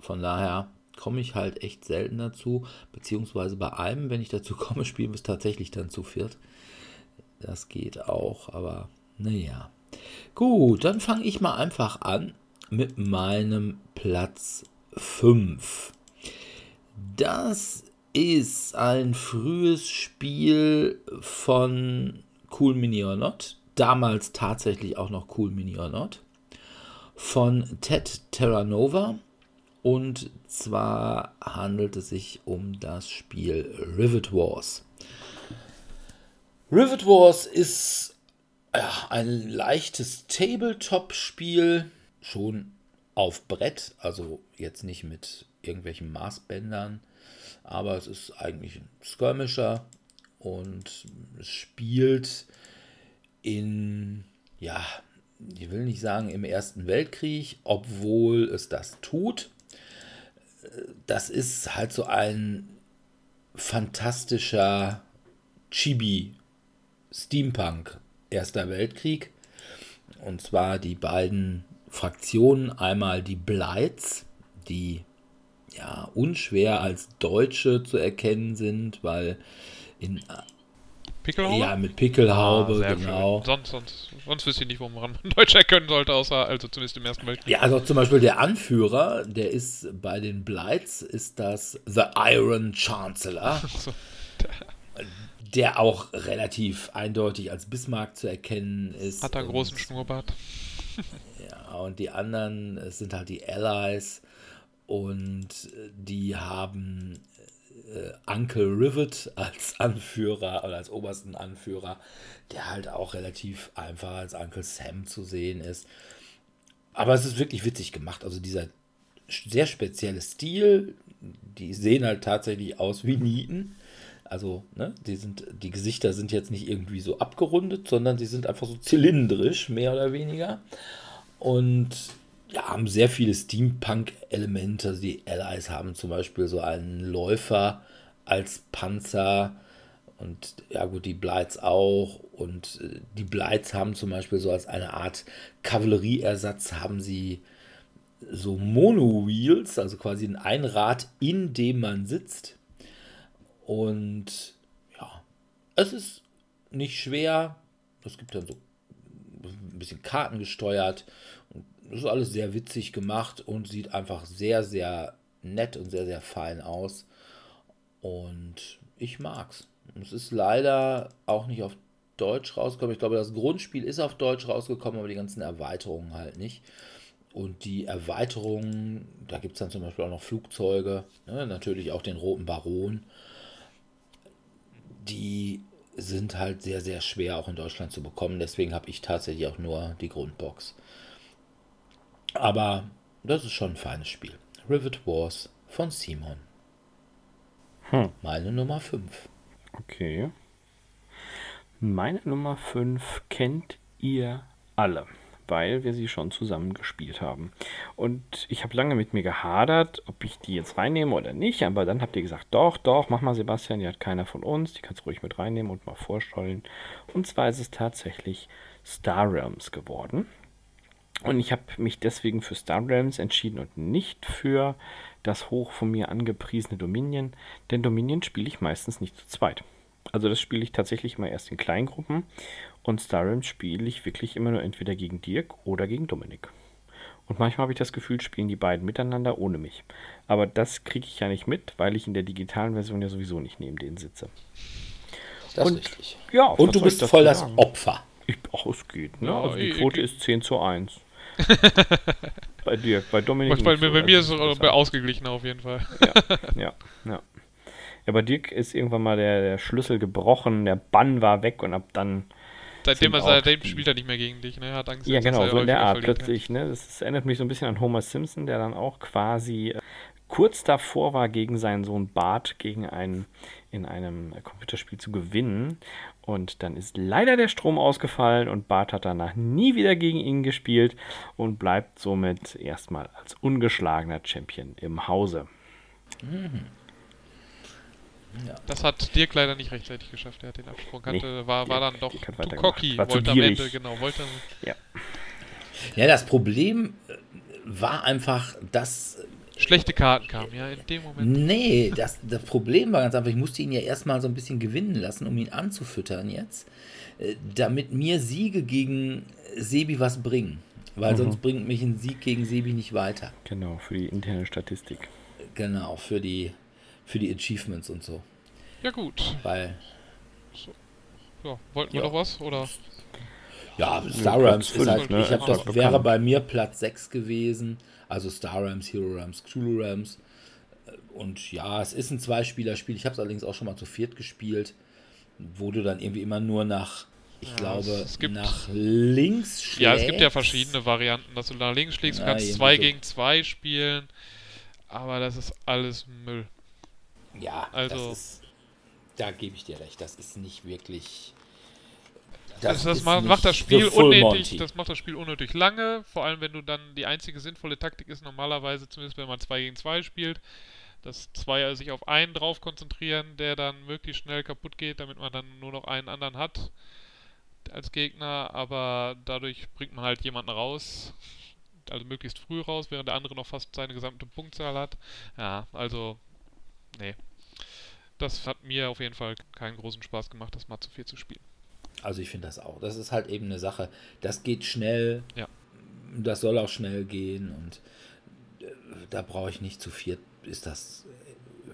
Von daher komme ich halt echt selten dazu, beziehungsweise bei einem, wenn ich dazu komme, spielen wir es tatsächlich dann zu viert. Das geht auch, aber naja. Gut, dann fange ich mal einfach an mit meinem Platz 5. Das ist ein frühes Spiel von Cool Mini or Not. Damals tatsächlich auch noch Cool Mini or Not. Von Ted Terranova. Und zwar handelt es sich um das Spiel Rivet Wars. Rivet Wars ist ein leichtes Tabletop-Spiel, schon auf Brett, also jetzt nicht mit irgendwelchen Maßbändern, aber es ist eigentlich ein Skirmisher und es spielt in, ja, ich will nicht sagen im Ersten Weltkrieg, obwohl es das tut. Das ist halt so ein fantastischer Chibi Steampunk Erster Weltkrieg. Und zwar die beiden Fraktionen, einmal die Blights, die ja unschwer als Deutsche zu erkennen sind, weil in Pickelhaube? Ja, mit Pickelhaube, Ah, genau. Sonst, sonst, sonst wüsste ich nicht, woran man Deutsch erkennen sollte, außer, also zumindest im ersten Weltkrieg. Ja, also zum Beispiel der Anführer, der ist bei den Blights, ist das The Iron Chancellor, So. der auch relativ eindeutig als Bismarck zu erkennen ist. Hat einen großen Schnurrbart. Ja, und die anderen sind halt die Allies und äh, die haben äh, Uncle Rivet als Anführer oder als obersten Anführer, der halt auch relativ einfach als Uncle Sam zu sehen ist. Aber es ist wirklich witzig gemacht. Also dieser sehr spezielle Stil, die sehen halt tatsächlich aus wie Nieten. Also, ne, die sind, die Gesichter sind jetzt nicht irgendwie so abgerundet, sondern sie sind einfach so zylindrisch, mehr oder weniger. Und ja, haben sehr viele Steampunk-Elemente. Also die Allies haben zum Beispiel so einen Läufer als Panzer und ja gut, die Blights auch. Und äh, die Blights haben zum Beispiel so als eine Art Kavallerieersatz haben sie so Mono-Wheels, also quasi ein Einrad, in dem man sitzt. Und ja, es ist nicht schwer. Es gibt dann so ein bisschen Karten gesteuert. Das ist alles sehr witzig gemacht und sieht einfach sehr, sehr nett und sehr, sehr fein aus. Und ich mag's. Es ist leider auch nicht auf Deutsch rausgekommen. Ich glaube, das Grundspiel ist auf Deutsch rausgekommen, aber die ganzen Erweiterungen halt nicht. Und die Erweiterungen, da gibt es dann zum Beispiel auch noch Flugzeuge, ne, natürlich auch den Roten Baron. Die sind halt sehr, sehr schwer auch in Deutschland zu bekommen. Deswegen habe ich tatsächlich auch nur die Grundbox. Aber das ist schon ein feines Spiel. Rivet Wars von Simon. Hm. Meine Nummer 5. Okay. Meine Nummer 5 kennt ihr alle, weil wir sie schon zusammen gespielt haben. Und ich habe lange mit mir gehadert, ob ich die jetzt reinnehme oder nicht, aber dann habt ihr gesagt, doch, doch, mach mal Sebastian, die hat keiner von uns, die kannst du ruhig mit reinnehmen und mal vorstellen. Und zwar ist es tatsächlich Star Realms geworden. Und ich habe mich deswegen für Star Realms entschieden und nicht für das hoch von mir angepriesene Dominion, denn Dominion spiele ich meistens nicht zu zweit. Also das spiele ich tatsächlich immer erst in Kleingruppen und Star Realms spiele ich wirklich immer nur entweder gegen Dirk oder gegen Dominik. Und manchmal habe ich das Gefühl, spielen die beiden miteinander ohne mich. Aber das kriege ich ja nicht mit, weil ich in der digitalen Version ja sowieso nicht neben denen sitze. Das Und- ist richtig. Ja, Und du bist voll das sagen? Opfer. Ich, ach, es geht, ne? Ja, also die ich- Quote ich- ist 10 zu 1. bei Dirk, bei Dominik. Bei, bei, so, bei da mir ist es es besser. ausgeglichen auf jeden Fall. Ja, ja. Ja, bei Dirk ist irgendwann mal der, der Schlüssel gebrochen, der Bann war weg und ab dann. Seitdem, er, seitdem spielt er nicht mehr gegen dich, ne? Er hat Angst, Ja, genau, so in der Art kann. plötzlich. Ne? Das, erinnert mich so ein bisschen an Homer Simpson, der dann auch quasi äh, kurz davor war, gegen seinen Sohn Bart gegen einen in einem Computerspiel zu gewinnen. Und dann ist leider der Strom ausgefallen und Bart hat danach nie wieder gegen ihn gespielt und bleibt somit erstmal als ungeschlagener Champion im Hause. Mhm. Ja. Das hat Dirk leider nicht rechtzeitig geschafft. Er hat den Absprung, hatte, nee, war, war dann doch zu cocky, war wollte am Ende, genau, wollte. Ja. ja, das Problem war einfach, dass. Schlechte Karten kamen, ja, in dem Moment. Nee, das, das Problem war ganz einfach, ich musste ihn ja erstmal so ein bisschen gewinnen lassen, um ihn anzufüttern jetzt, äh, damit mir Siege gegen Sebi was bringen. Weil mhm. sonst bringt mich ein Sieg gegen Sebi nicht weiter. Genau, für die interne Statistik. Genau, für die für die Achievements und so. Ja, gut. Weil. So. Ja, wollten wir ja. noch was? Oder? Ja, Star Rams ist halt, ne? ich hab, das wäre bei mir Platz 6 gewesen. Also Star Rams, Hero Rams, Cthulhu Rams. Und ja, es ist ein Zweispieler-Spiel. Ich habe es allerdings auch schon mal zu viert gespielt, wo du dann irgendwie immer nur nach, ich ja, glaube, gibt, nach links schlägst. Ja, es gibt ja verschiedene Varianten, dass du nach links schlägst. Du ja, kannst zwei so. gegen zwei spielen, aber das ist alles Müll. Ja, also, ist, da gebe ich dir recht. Das ist nicht wirklich. Das, das macht, macht das Spiel unnötig. Das macht das Spiel unnötig lange. Vor allem, wenn du dann die einzige sinnvolle Taktik ist normalerweise, zumindest wenn man 2 gegen 2 spielt, dass zwei sich auf einen drauf konzentrieren, der dann möglichst schnell kaputt geht, damit man dann nur noch einen anderen hat als Gegner. Aber dadurch bringt man halt jemanden raus, also möglichst früh raus, während der andere noch fast seine gesamte Punktzahl hat. Ja, also nee. Das hat mir auf jeden Fall keinen großen Spaß gemacht, das mal zu viel zu spielen. Also ich finde das auch. Das ist halt eben eine Sache. Das geht schnell. Ja. Das soll auch schnell gehen und äh, da brauche ich nicht zu viel. Ist das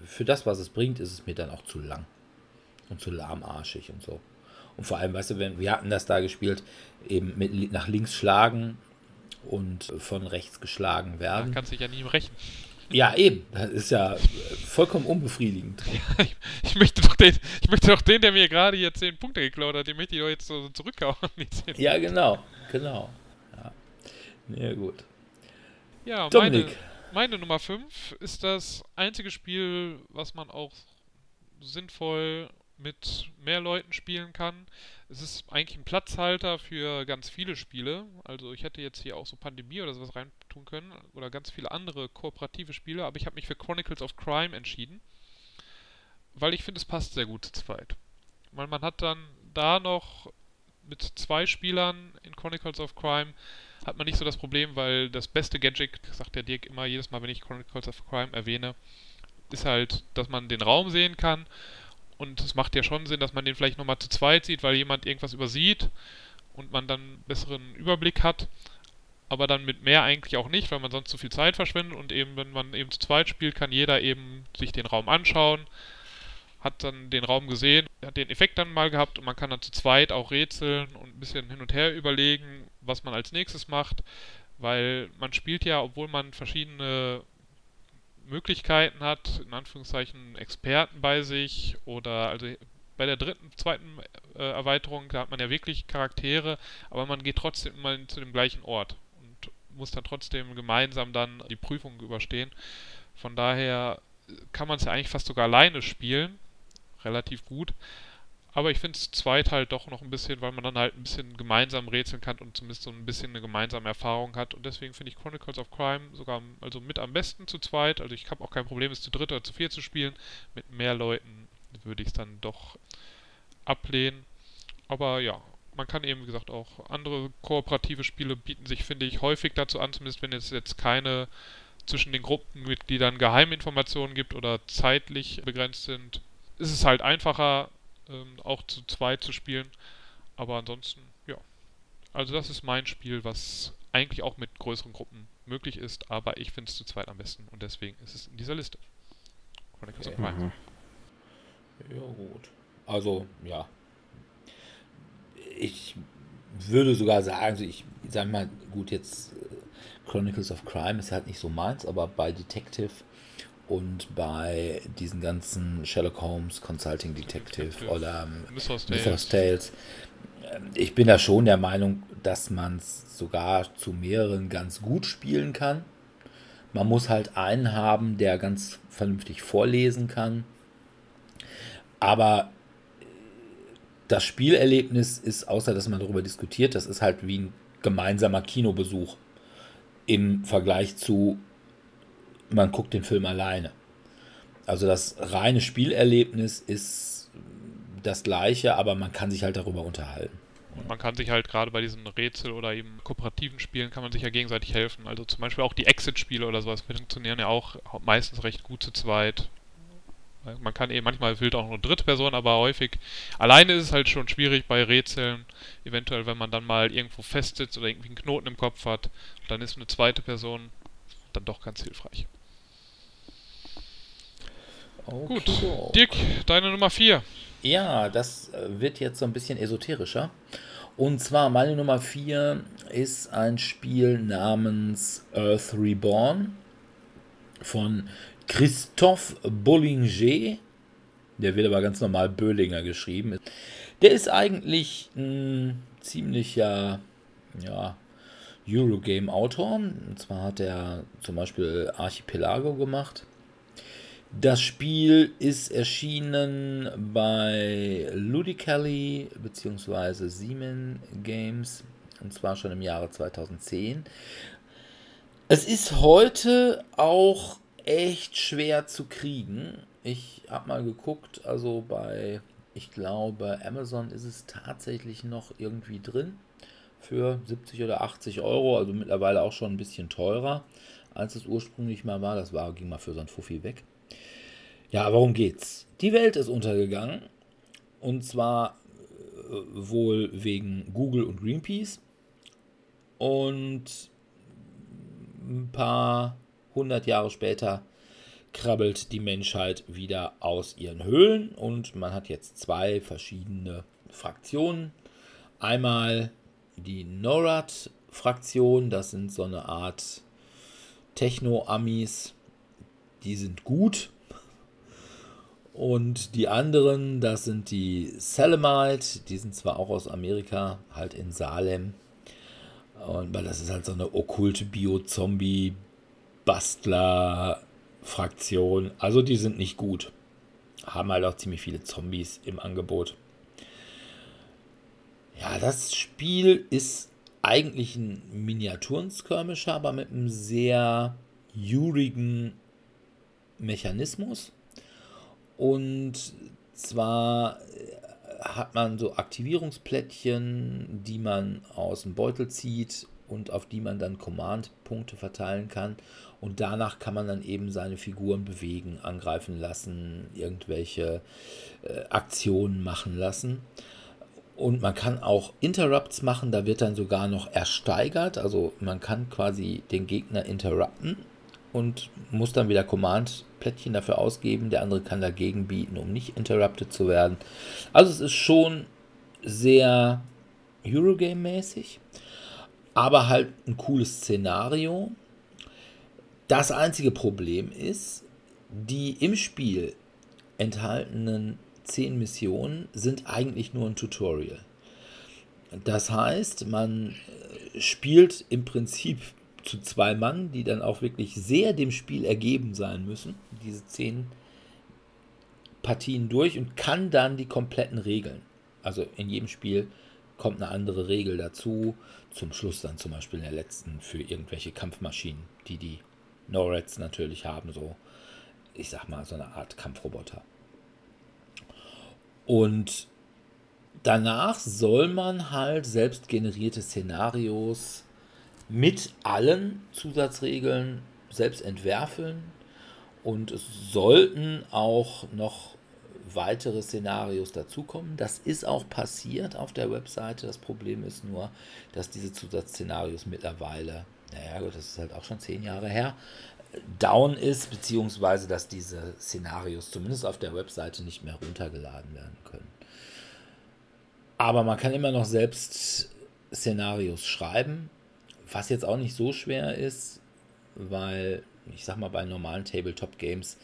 für das, was es bringt, ist es mir dann auch zu lang und zu lahmarschig und so. Und vor allem, weißt du, wenn wir hatten das da gespielt, eben mit nach links schlagen und von rechts geschlagen werden. Da kannst du dich ja nie rächen. Ja, eben. Das ist ja vollkommen unbefriedigend. Ja, ich, ich, möchte doch den, ich möchte doch den, der mir gerade hier 10 Punkte geklaut hat, den möchte ich doch jetzt so zurückhauen. Ja, genau. Genau. Ja, ja gut. Ja, Dominik. Meine, meine Nummer 5 ist das einzige Spiel, was man auch sinnvoll mit mehr Leuten spielen kann. Es ist eigentlich ein Platzhalter für ganz viele Spiele. Also ich hätte jetzt hier auch so Pandemie oder sowas reintun können oder ganz viele andere kooperative Spiele, aber ich habe mich für Chronicles of Crime entschieden, weil ich finde, es passt sehr gut zu zweit. Weil man hat dann da noch mit zwei Spielern in Chronicles of Crime hat man nicht so das Problem, weil das beste Gadget, sagt der Dirk immer jedes Mal, wenn ich Chronicles of Crime erwähne, ist halt, dass man den Raum sehen kann und es macht ja schon Sinn, dass man den vielleicht nochmal zu zweit sieht, weil jemand irgendwas übersieht und man dann einen besseren Überblick hat. Aber dann mit mehr eigentlich auch nicht, weil man sonst zu viel Zeit verschwendet und eben, wenn man eben zu zweit spielt, kann jeder eben sich den Raum anschauen, hat dann den Raum gesehen, hat den Effekt dann mal gehabt und man kann dann zu zweit auch rätseln und ein bisschen hin und her überlegen, was man als nächstes macht, weil man spielt ja, obwohl man verschiedene Möglichkeiten hat, in Anführungszeichen Experten bei sich oder also bei der dritten, zweiten äh, Erweiterung, da hat man ja wirklich Charaktere, aber man geht trotzdem immer zu dem gleichen Ort und muss dann trotzdem gemeinsam dann die Prüfung überstehen. Von daher kann man es ja eigentlich fast sogar alleine spielen, relativ gut. Aber ich finde es zweit halt doch noch ein bisschen, weil man dann halt ein bisschen gemeinsam rätseln kann und zumindest so ein bisschen eine gemeinsame Erfahrung hat. Und deswegen finde ich Chronicles of Crime sogar also mit am besten zu zweit. Also ich habe auch kein Problem, es zu dritt oder zu vier zu spielen. Mit mehr Leuten würde ich es dann doch ablehnen. Aber ja, man kann eben, wie gesagt, auch andere kooperative Spiele bieten sich, finde ich, häufig dazu an, zumindest wenn es jetzt keine zwischen den Gruppenmitgliedern Geheiminformationen gibt oder zeitlich begrenzt sind. Ist es halt einfacher, ähm, auch zu zweit zu spielen. Aber ansonsten, ja. Also das ist mein Spiel, was eigentlich auch mit größeren Gruppen möglich ist, aber ich finde es zu zweit am besten und deswegen ist es in dieser Liste. Chronicles of mhm. Ja, gut. Also, ja. Ich würde sogar sagen, also ich sag mal, gut, jetzt äh, Chronicles of Crime ist halt nicht so meins, aber bei Detective und bei diesen ganzen Sherlock Holmes, Consulting Detective, Detective. oder Mythos Tales. Tales. Ähm, ich bin da schon der Meinung, dass man es sogar zu mehreren ganz gut spielen kann. Man muss halt einen haben, der ganz vernünftig vorlesen kann. Aber das Spielerlebnis ist, außer dass man darüber diskutiert, das ist halt wie ein gemeinsamer Kinobesuch im Vergleich zu, man guckt den Film alleine. Also das reine Spielerlebnis ist das gleiche, aber man kann sich halt darüber unterhalten. Und man kann sich halt gerade bei diesen Rätsel oder eben kooperativen Spielen kann man sich ja gegenseitig helfen. Also zum Beispiel auch die Exit-Spiele oder sowas funktionieren ja auch meistens recht gut zu zweit. Man kann eben manchmal will auch eine dritte Person, aber häufig alleine ist es halt schon schwierig bei Rätseln. Eventuell, wenn man dann mal irgendwo festsitzt oder irgendwie einen Knoten im Kopf hat, dann ist eine zweite Person dann doch ganz hilfreich. Okay. Gut, Dirk, deine Nummer 4. Ja, das äh, wird jetzt so ein bisschen esoterischer. Und zwar meine Nummer 4 ist ein Spiel namens Earth Reborn von Christophe Bollinger. Der wird aber ganz normal Böhlinger geschrieben. Der ist eigentlich ein ziemlicher ja, Eurogame-Autor. Und zwar hat er zum Beispiel Archipelago gemacht. Das Spiel ist erschienen bei Ludically bzw. Siemens Games und zwar schon im Jahre 2010. Es ist heute auch echt schwer zu kriegen. Ich habe mal geguckt, also bei, ich glaube, Amazon ist es tatsächlich noch irgendwie drin für 70 oder 80 Euro, also mittlerweile auch schon ein bisschen teurer, als es ursprünglich mal war. Das war, ging mal für so ein Fuffi weg. Ja, warum geht's? Die Welt ist untergegangen. Und zwar äh, wohl wegen Google und Greenpeace. Und ein paar hundert Jahre später krabbelt die Menschheit wieder aus ihren Höhlen. Und man hat jetzt zwei verschiedene Fraktionen. Einmal die NORAD-Fraktion, das sind so eine Art Techno-Amis. Die sind gut, und die anderen, das sind die Salamite, die sind zwar auch aus Amerika, halt in Salem. Und weil das ist halt so eine okkulte Bio-Zombie-Bastler-Fraktion. Also die sind nicht gut. Haben halt auch ziemlich viele Zombies im Angebot. Ja, das Spiel ist eigentlich ein Miniaturenskirmischer, aber mit einem sehr jurigen Mechanismus. Und zwar äh, hat man so Aktivierungsplättchen, die man aus dem Beutel zieht und auf die man dann Command-Punkte verteilen kann. Und danach kann man dann eben seine Figuren bewegen, angreifen lassen, irgendwelche äh, Aktionen machen lassen. Und man kann auch Interrupts machen, da wird dann sogar noch ersteigert. Also man kann quasi den Gegner interrupten und muss dann wieder Command-Plättchen dafür ausgeben. Der andere kann dagegen bieten, um nicht interrupted zu werden. Also es ist schon sehr Eurogame-mäßig, aber halt ein cooles Szenario. Das einzige Problem ist, die im Spiel enthaltenen 10 Missionen sind eigentlich nur ein Tutorial. Das heißt, man spielt im Prinzip zu zwei Mann, die dann auch wirklich sehr dem Spiel ergeben sein müssen, diese zehn Partien durch und kann dann die kompletten Regeln. Also in jedem Spiel kommt eine andere Regel dazu. Zum Schluss dann zum Beispiel in der letzten für irgendwelche Kampfmaschinen, die die NORADs natürlich haben, so ich sag mal so eine Art Kampfroboter. Und danach soll man halt selbst generierte Szenarios mit allen Zusatzregeln selbst entwerfen und es sollten auch noch weitere Szenarios dazukommen. Das ist auch passiert auf der Webseite. Das Problem ist nur, dass diese Zusatzszenarios mittlerweile, naja gut, das ist halt auch schon zehn Jahre her, down ist, beziehungsweise dass diese Szenarios zumindest auf der Webseite nicht mehr runtergeladen werden können. Aber man kann immer noch selbst Szenarios schreiben was jetzt auch nicht so schwer ist, weil ich sag mal, bei normalen Tabletop-Games,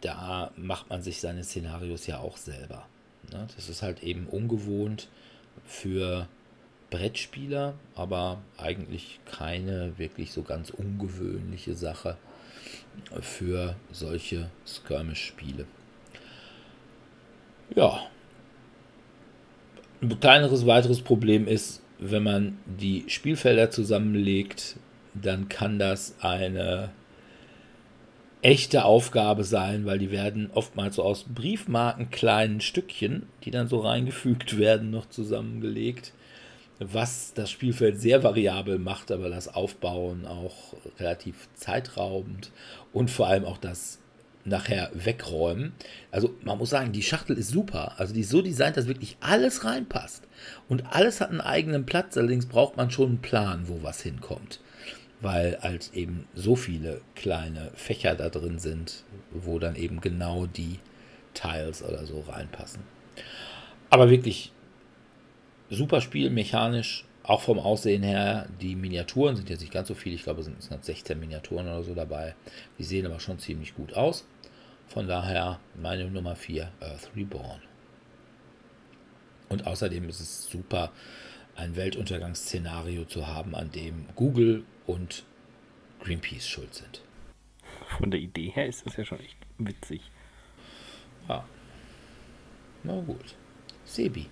da macht man sich seine Szenarios ja auch selber. Ne? Das ist halt eben ungewohnt für Brettspieler, aber eigentlich keine wirklich so ganz ungewöhnliche Sache für solche Skirmish-Spiele. Ja. Ein kleineres weiteres Problem ist, wenn man die Spielfelder zusammenlegt, dann kann das eine echte Aufgabe sein, weil die werden oftmals so aus Briefmarken kleinen Stückchen, die dann so reingefügt werden, noch zusammengelegt, was das Spielfeld sehr variabel macht, aber das Aufbauen auch relativ zeitraubend und vor allem auch das nachher wegräumen. Also man muss sagen, die Schachtel ist super. Also die ist so designt, dass wirklich alles reinpasst. Und alles hat einen eigenen Platz. Allerdings braucht man schon einen Plan, wo was hinkommt. Weil als eben so viele kleine Fächer da drin sind, wo dann eben genau die Tiles oder so reinpassen. Aber wirklich super Spiel, mechanisch, auch vom Aussehen her. Die Miniaturen sind jetzt nicht ganz so viel. Ich glaube, es sind insgesamt 16 Miniaturen oder so dabei. Die sehen aber schon ziemlich gut aus. Von daher meine Nummer 4, Earth Reborn. Und außerdem ist es super, ein Weltuntergangsszenario zu haben, an dem Google und Greenpeace schuld sind. Von der Idee her ist das ja schon echt witzig. Ja. Na gut. Sebi.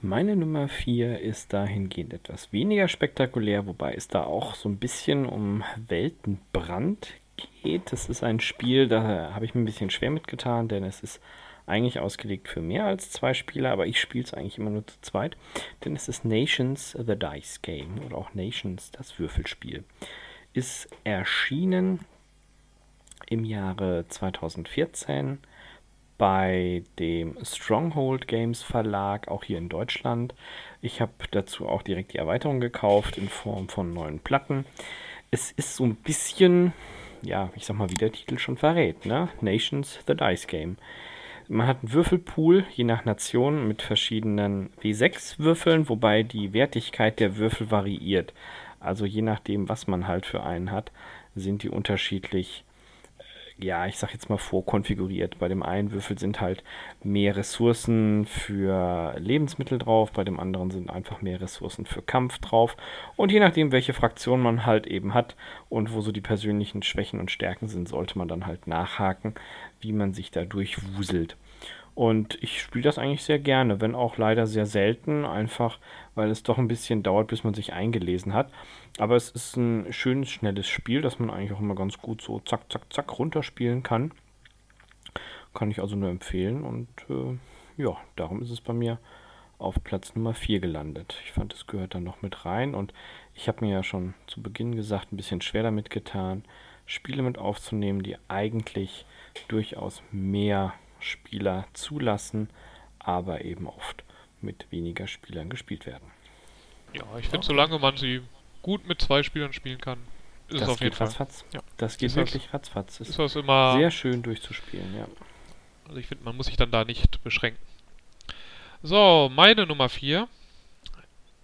Meine Nummer 4 ist dahingehend etwas weniger spektakulär, wobei es da auch so ein bisschen um Weltenbrand geht. Das ist ein Spiel, da habe ich mir ein bisschen schwer mitgetan, denn es ist eigentlich ausgelegt für mehr als zwei Spieler, aber ich spiele es eigentlich immer nur zu zweit, denn es ist Nations the Dice Game oder auch Nations das Würfelspiel. Ist erschienen im Jahre 2014 bei dem Stronghold Games Verlag, auch hier in Deutschland. Ich habe dazu auch direkt die Erweiterung gekauft in Form von neuen Platten. Es ist so ein bisschen, ja, ich sag mal, wie der Titel schon verrät, ne? Nations the Dice Game. Man hat einen Würfelpool, je nach Nation, mit verschiedenen W6-Würfeln, wobei die Wertigkeit der Würfel variiert. Also je nachdem, was man halt für einen hat, sind die unterschiedlich ja, ich sag jetzt mal vorkonfiguriert. Bei dem einen Würfel sind halt mehr Ressourcen für Lebensmittel drauf, bei dem anderen sind einfach mehr Ressourcen für Kampf drauf. Und je nachdem, welche Fraktion man halt eben hat und wo so die persönlichen Schwächen und Stärken sind, sollte man dann halt nachhaken, wie man sich da durchwuselt. Und ich spiele das eigentlich sehr gerne, wenn auch leider sehr selten, einfach weil es doch ein bisschen dauert, bis man sich eingelesen hat. Aber es ist ein schönes, schnelles Spiel, das man eigentlich auch immer ganz gut so zack, zack, zack runterspielen kann. Kann ich also nur empfehlen und äh, ja, darum ist es bei mir auf Platz Nummer 4 gelandet. Ich fand, es gehört dann noch mit rein und ich habe mir ja schon zu Beginn gesagt, ein bisschen schwer damit getan, Spiele mit aufzunehmen, die eigentlich durchaus mehr Spieler zulassen, aber eben oft mit weniger Spielern gespielt werden. Ja, ich finde, solange man sie gut mit zwei Spielern spielen kann, ist das es auf jeden Fall. Ratzfatz. Ja. Das geht ist wirklich das, ratzfatz. Ist, ist das immer sehr schön durchzuspielen, ja. Also ich finde, man muss sich dann da nicht beschränken. So, meine Nummer 4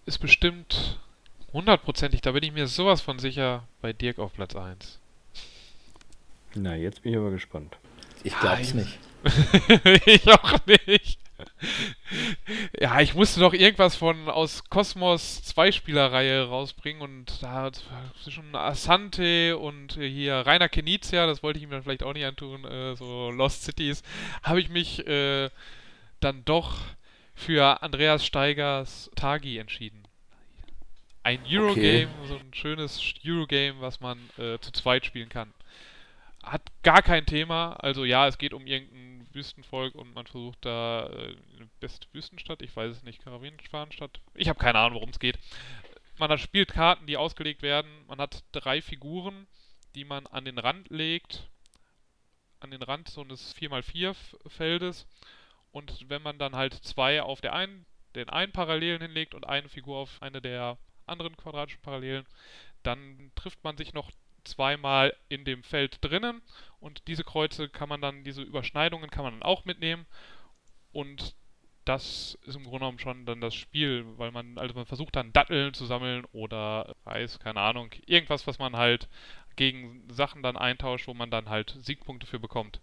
ist bestimmt hundertprozentig, da bin ich mir sowas von sicher, bei Dirk auf Platz 1. Na, jetzt bin ich aber gespannt. Ich glaub's ja, nicht. ich auch nicht. ja, ich musste doch irgendwas von aus Kosmos Zweispielerreihe rausbringen und da zwischen Asante und hier Rainer Kenizia, das wollte ich ihm dann vielleicht auch nicht antun, äh, so Lost Cities, habe ich mich äh, dann doch für Andreas Steigers Tagi entschieden. Ein Eurogame, okay. so ein schönes Eurogame, was man äh, zu zweit spielen kann. Hat gar kein Thema, also ja, es geht um irgendein Wüstenvolk und man versucht da äh, eine beste Wüstenstadt, ich weiß es nicht, Karawanenstadt. Ich habe keine Ahnung, worum es geht. Man hat spielt Karten, die ausgelegt werden. Man hat drei Figuren, die man an den Rand legt, an den Rand so eines 4x4 Feldes. Und wenn man dann halt zwei auf der einen, den einen Parallelen hinlegt und eine Figur auf eine der anderen quadratischen Parallelen, dann trifft man sich noch zweimal in dem Feld drinnen und diese Kreuze kann man dann, diese Überschneidungen kann man dann auch mitnehmen und das ist im Grunde genommen schon dann das Spiel, weil man, also man versucht dann Datteln zu sammeln oder Reis, keine Ahnung, irgendwas, was man halt gegen Sachen dann eintauscht, wo man dann halt Siegpunkte für bekommt.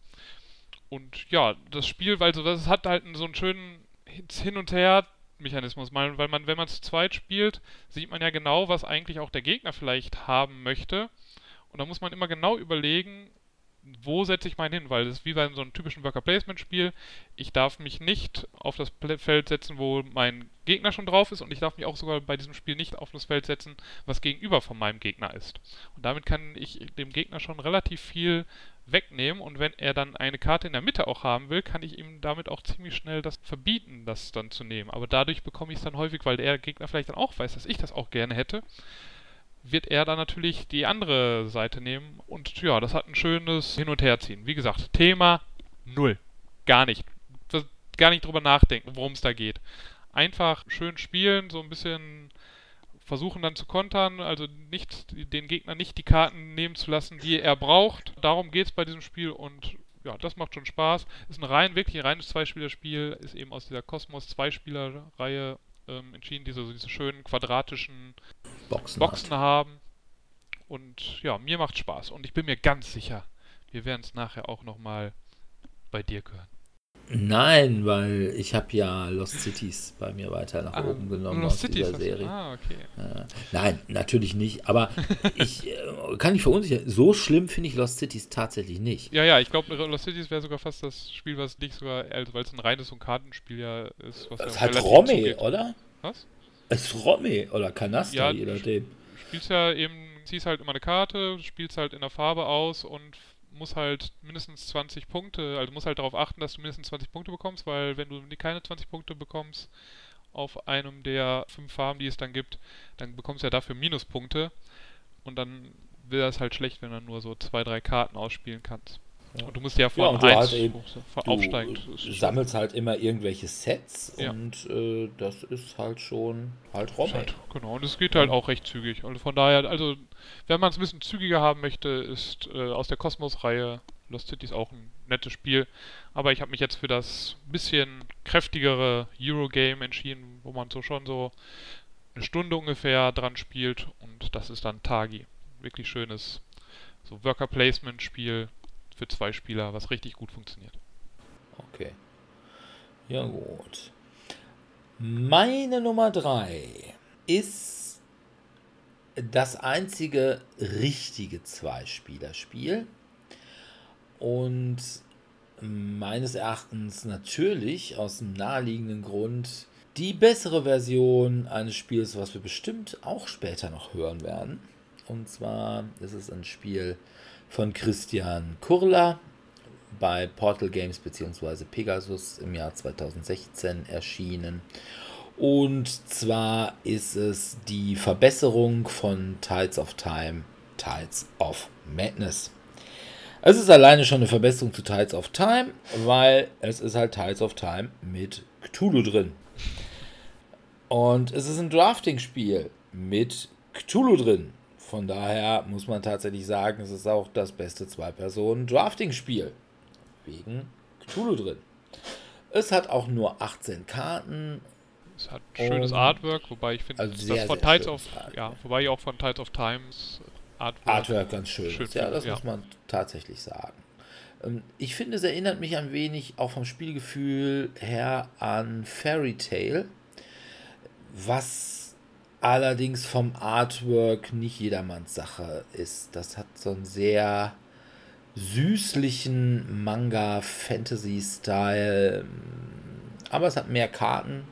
Und ja, das Spiel, weil so, das hat halt so einen schönen Hin und Her, Mechanismus, weil man, wenn man zu zweit spielt, sieht man ja genau, was eigentlich auch der Gegner vielleicht haben möchte. Und da muss man immer genau überlegen, wo setze ich meinen hin, weil es ist wie bei so einem typischen Worker Placement Spiel. Ich darf mich nicht auf das Feld setzen, wo mein Gegner schon drauf ist und ich darf mich auch sogar bei diesem Spiel nicht auf das Feld setzen, was gegenüber von meinem Gegner ist. Und damit kann ich dem Gegner schon relativ viel wegnehmen und wenn er dann eine Karte in der Mitte auch haben will, kann ich ihm damit auch ziemlich schnell das verbieten, das dann zu nehmen. Aber dadurch bekomme ich es dann häufig, weil der Gegner vielleicht dann auch weiß, dass ich das auch gerne hätte, wird er dann natürlich die andere Seite nehmen. Und ja, das hat ein schönes Hin- und Herziehen. Wie gesagt, Thema null. Gar nicht. Gar nicht drüber nachdenken, worum es da geht. Einfach schön spielen, so ein bisschen versuchen dann zu kontern, also nicht den Gegner nicht die Karten nehmen zu lassen, die er braucht. Darum geht es bei diesem Spiel und ja, das macht schon Spaß. Ist ein rein, wirklich ein reines Zweispielerspiel, ist eben aus dieser Kosmos Zweispieler-Reihe ähm, entschieden, die so diese schönen quadratischen Boxen, Boxen haben. Und ja, mir macht Spaß. Und ich bin mir ganz sicher, wir werden es nachher auch nochmal bei dir hören. Nein, weil ich habe ja Lost Cities bei mir weiter nach ah, oben genommen Lost aus Cities dieser Serie. Ah, okay. Äh, nein, natürlich nicht. Aber ich äh, kann nicht verunsichern. So schlimm finde ich Lost Cities tatsächlich nicht. Ja, ja, ich glaube, Lost Cities wäre sogar fast das Spiel, was nicht sogar, also weil es ein reines und Kartenspiel ja ist. Was es ja hat Romy, oder? Was? Es ist Romy oder Kanaster, ja, je nachdem. Du spielst ja eben, ziehst halt immer eine Karte, spielst halt in der Farbe aus und muss halt mindestens 20 Punkte, also muss halt darauf achten, dass du mindestens 20 Punkte bekommst, weil wenn du keine 20 Punkte bekommst auf einem der fünf Farben, die es dann gibt, dann bekommst du ja dafür Minuspunkte und dann wird das halt schlecht, wenn du nur so zwei, drei Karten ausspielen kannst. Ja. Und du musst ja von ja, 1 halt aufsteigen. Du sammelst halt immer irgendwelche Sets ja. und äh, das ist halt schon halt Rommel. Halt, genau, und es geht halt auch recht zügig. Und von daher, also wenn man es ein bisschen zügiger haben möchte, ist äh, aus der Kosmos-Reihe Lost Cities auch ein nettes Spiel. Aber ich habe mich jetzt für das bisschen kräftigere Eurogame entschieden, wo man so schon so eine Stunde ungefähr dran spielt und das ist dann Tagi. Wirklich schönes so Worker Placement Spiel für zwei Spieler, was richtig gut funktioniert. Okay. Ja, gut. Meine Nummer drei ist das einzige richtige Zwei-Spieler-Spiel. Und meines Erachtens natürlich aus dem naheliegenden Grund die bessere Version eines Spiels, was wir bestimmt auch später noch hören werden. Und zwar ist es ein Spiel von Christian Kurla bei Portal Games bzw. Pegasus im Jahr 2016 erschienen. Und zwar ist es die Verbesserung von Tides of Time, Tides of Madness. Es ist alleine schon eine Verbesserung zu Tides of Time, weil es ist halt Tides of Time mit Cthulhu drin. Und es ist ein Drafting-Spiel mit Cthulhu drin. Von daher muss man tatsächlich sagen, es ist auch das beste Zwei-Personen-Drafting-Spiel. Wegen Cthulhu drin. Es hat auch nur 18 Karten. Es hat schönes Artwork, wobei ich finde, also das von Tides of, ja, wobei ich auch von Tides of Times Artwork, Artwork ganz schön, schön ist. Ja, das ja. muss man tatsächlich sagen. Ähm, ich finde, es erinnert mich ein wenig auch vom Spielgefühl her an Fairy Tale, was allerdings vom Artwork nicht jedermanns Sache ist. Das hat so einen sehr süßlichen Manga-Fantasy-Style, aber es hat mehr Karten.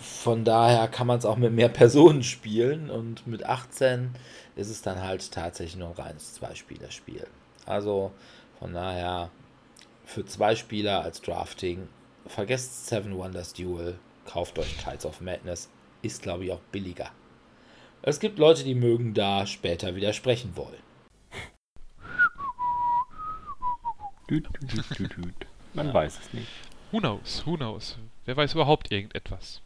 Von daher kann man es auch mit mehr Personen spielen und mit 18 ist es dann halt tatsächlich nur ein reines Zweispielerspiel. Also von daher für zwei Spieler als Drafting vergesst Seven Wonders Duel, kauft euch Tides of Madness, ist, glaube ich, auch billiger. Es gibt Leute, die mögen da später widersprechen wollen. Man ja. weiß es nicht. Who knows, who knows. Wer weiß überhaupt irgendetwas?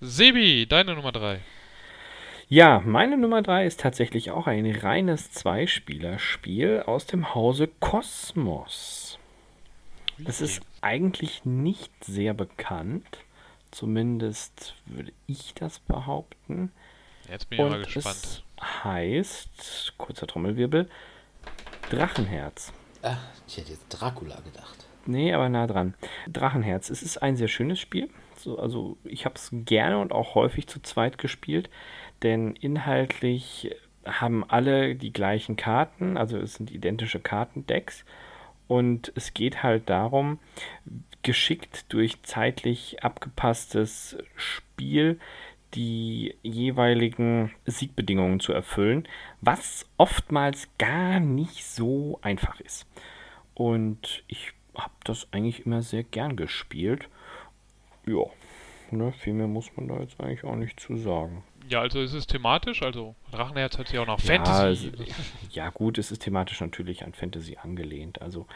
Sebi, deine Nummer 3. Ja, meine Nummer 3 ist tatsächlich auch ein reines Zweispielerspiel aus dem Hause Kosmos. Es ist eigentlich nicht sehr bekannt. Zumindest würde ich das behaupten. Jetzt bin ich Und mal gespannt. Es heißt, kurzer Trommelwirbel, Drachenherz. Ach, ich hätte jetzt Dracula gedacht. Nee, aber nah dran. Drachenherz. Es ist ein sehr schönes Spiel. So, also ich habe es gerne und auch häufig zu zweit gespielt, denn inhaltlich haben alle die gleichen Karten, also es sind identische Kartendecks und es geht halt darum, geschickt durch zeitlich abgepasstes Spiel die jeweiligen Siegbedingungen zu erfüllen, was oftmals gar nicht so einfach ist. Und ich habe das eigentlich immer sehr gern gespielt. Ja, ne, viel mehr muss man da jetzt eigentlich auch nicht zu sagen. Ja, also ist es thematisch, also Drachenherz hat ja auch noch Ja, Fantasy. es, ja, gut, es ist thematisch natürlich an Fantasy angelehnt. Also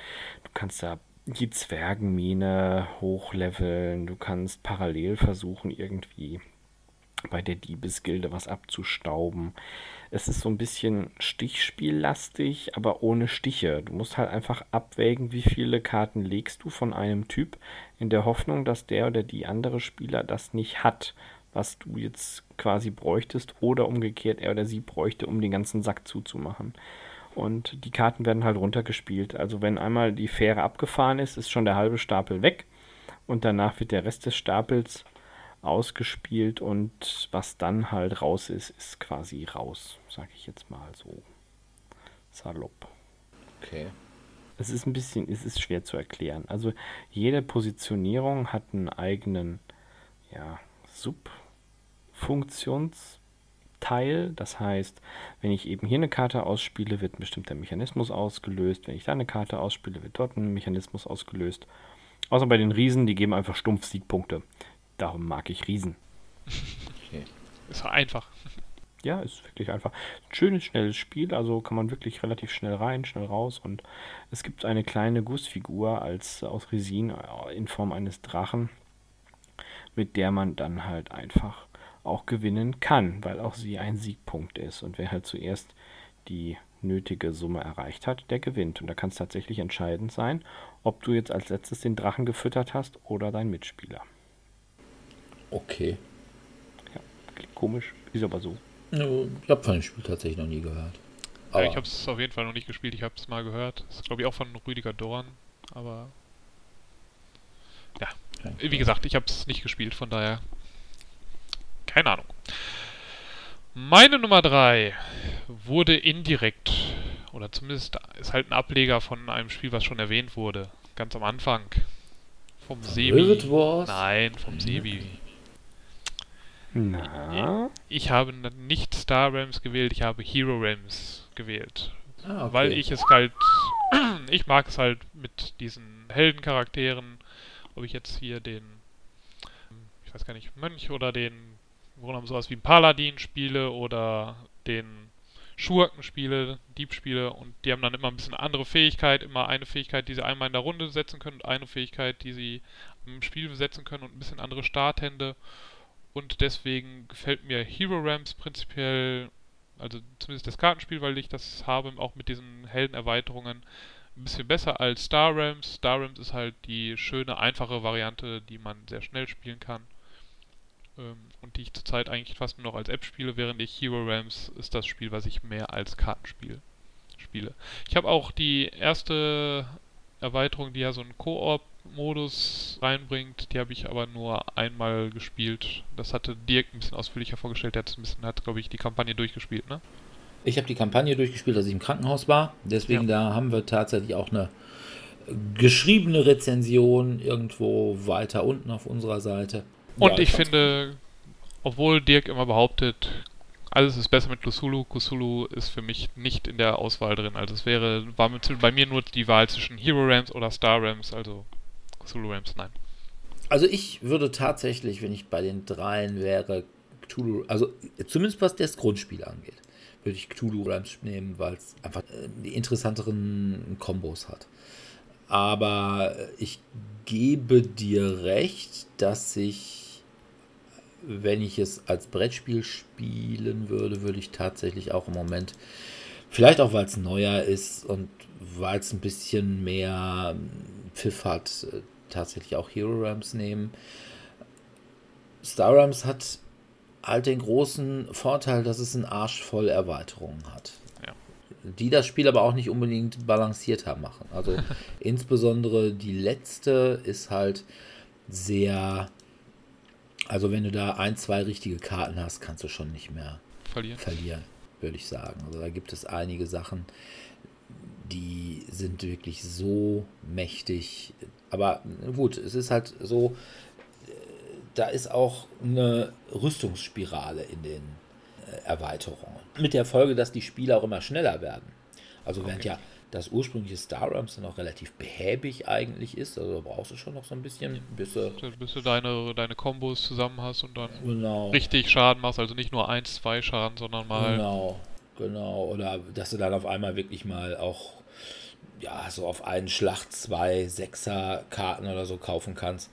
du kannst da die Zwergenmine hochleveln, du kannst parallel versuchen, irgendwie bei der Diebesgilde was abzustauben. Es ist so ein bisschen Stichspiellastig, aber ohne Stiche. Du musst halt einfach abwägen, wie viele Karten legst du von einem Typ, in der Hoffnung, dass der oder die andere Spieler das nicht hat, was du jetzt quasi bräuchtest, oder umgekehrt er oder sie bräuchte, um den ganzen Sack zuzumachen. Und die Karten werden halt runtergespielt. Also wenn einmal die Fähre abgefahren ist, ist schon der halbe Stapel weg. Und danach wird der Rest des Stapels ausgespielt und was dann halt raus ist, ist quasi raus, sag ich jetzt mal so salopp. Okay. Es ist ein bisschen, es ist schwer zu erklären. Also jede Positionierung hat einen eigenen, ja, Subfunktionsteil. Das heißt, wenn ich eben hier eine Karte ausspiele, wird ein bestimmter Mechanismus ausgelöst. Wenn ich da eine Karte ausspiele, wird dort ein Mechanismus ausgelöst. Außer bei den Riesen, die geben einfach stumpf Siegpunkte. Darum mag ich Riesen. okay. Ist einfach. Ja, ist wirklich einfach. Ein schönes, schnelles Spiel, also kann man wirklich relativ schnell rein, schnell raus. Und es gibt eine kleine Gussfigur als aus Resin äh, in Form eines Drachen, mit der man dann halt einfach auch gewinnen kann, weil auch sie ein Siegpunkt ist. Und wer halt zuerst die nötige Summe erreicht hat, der gewinnt. Und da kann es tatsächlich entscheidend sein, ob du jetzt als letztes den Drachen gefüttert hast oder dein Mitspieler. Okay. Klingt komisch, ist aber so. Ich habe von dem Spiel tatsächlich noch nie gehört. Ja, ich habe es auf jeden Fall noch nicht gespielt, ich habe es mal gehört. Das ist glaube ich auch von Rüdiger Dorn, aber ja, Okay. wie gesagt, ich habe es nicht gespielt, von daher keine Ahnung. Meine Nummer 3 wurde indirekt, oder zumindest ist halt ein Ableger von einem Spiel, was schon erwähnt wurde, ganz am Anfang. Vom Sebi. Nein, vom Sebi. Na, Ich habe nicht Star Realms gewählt, ich habe Hero Realms gewählt. Ah, okay. Weil ich es halt, ich mag es halt mit diesen Heldencharakteren, ob ich jetzt hier den, ich weiß gar nicht, Mönch oder den, worum sowas wie ein Paladin spiele oder den Schurken spiele, Dieb spiele und die haben dann immer ein bisschen andere Fähigkeit, immer eine Fähigkeit, die sie einmal in der Runde setzen können und eine Fähigkeit, die sie im Spiel setzen können und ein bisschen andere Starthände und deswegen gefällt mir Hero Ramps prinzipiell, also zumindest das Kartenspiel, weil ich das habe, auch mit diesen Heldenerweiterungen, ein bisschen besser als Star Realms. Star Realms ist halt die schöne, einfache Variante, die man sehr schnell spielen kann. Ähm, und die ich zurzeit eigentlich fast nur noch als App spiele, während ich Hero Realms ist das Spiel, was ich mehr als Kartenspiel spiele. Ich habe auch die erste Erweiterung, die ja so einen Koop-Modus reinbringt, die habe ich aber nur einmal gespielt. Das hatte Dirk ein bisschen ausführlicher vorgestellt, der hat ein bisschen, hat glaube ich die Kampagne durchgespielt, ne? Ich habe die Kampagne durchgespielt, als ich im Krankenhaus war. Deswegen da haben wir tatsächlich auch eine geschriebene Rezension irgendwo weiter unten auf unserer Seite. Und Ja, ich finde, obwohl Dirk immer behauptet, alles ist besser mit Cthulhu, Cthulhu ist für mich nicht in der Auswahl drin. Also es wäre, war mit, bei mir nur die Wahl zwischen Hero Rams oder Star Rams, also Cthulhu Rams, nein. Also ich würde tatsächlich, wenn ich bei den dreien wäre, Cthulhu, also zumindest was das Grundspiel angeht, würde ich Cthulhu Rams nehmen, weil es einfach äh, die interessanteren Kombos hat. Aber ich gebe dir recht, dass ich, wenn ich es als Brettspiel spielen würde, würde ich tatsächlich auch im Moment, vielleicht auch weil es neuer ist und weil es ein bisschen mehr Pfiff hat, äh, tatsächlich auch Hero Rams nehmen. Star Rams hat halt den großen Vorteil, dass es einen Arsch voll Erweiterungen hat. Ja. die das Spiel aber auch nicht unbedingt balancierter machen. Also insbesondere die letzte ist halt sehr, also wenn du da ein, zwei richtige Karten hast, kannst du schon nicht mehr Verlieren. verlieren, würde ich sagen. Also da gibt es einige Sachen, die sind wirklich so mächtig. Aber gut, es ist halt so, äh, da ist auch eine Rüstungsspirale in den äh, Erweiterungen. Mit der Folge, dass die Spiele auch immer schneller werden. Also während Okay. ja das ursprüngliche Star Realms dann auch relativ behäbig eigentlich ist, also da brauchst du schon noch so ein bisschen, bis du, Bis du deine, deine Kombos zusammen hast und dann genau, richtig Schaden machst. Also nicht nur 1, 2 Schaden, sondern mal Genau, genau. Oder dass du dann auf einmal wirklich mal auch, ja, so auf einen Schlag zwei Sechser-Karten oder so kaufen kannst.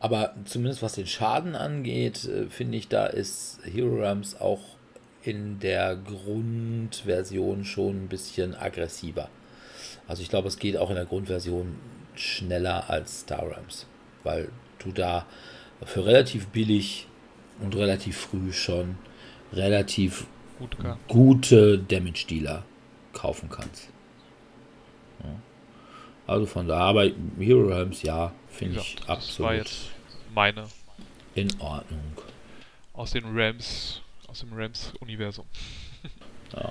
Aber zumindest was den Schaden angeht, äh, finde ich, da ist Hero Realms auch in der Grundversion schon ein bisschen aggressiver. Also ich glaube, es geht auch in der Grundversion schneller als Star Realms, weil du da für relativ billig und relativ früh schon relativ gut kann. gute Damage-Dealer kaufen kannst. Ja. Also von da, aber Hero Realms, ja, finde ich gesagt, das war absolut jetzt meine in Ordnung. aus den Rams, aus dem Rams-Universum.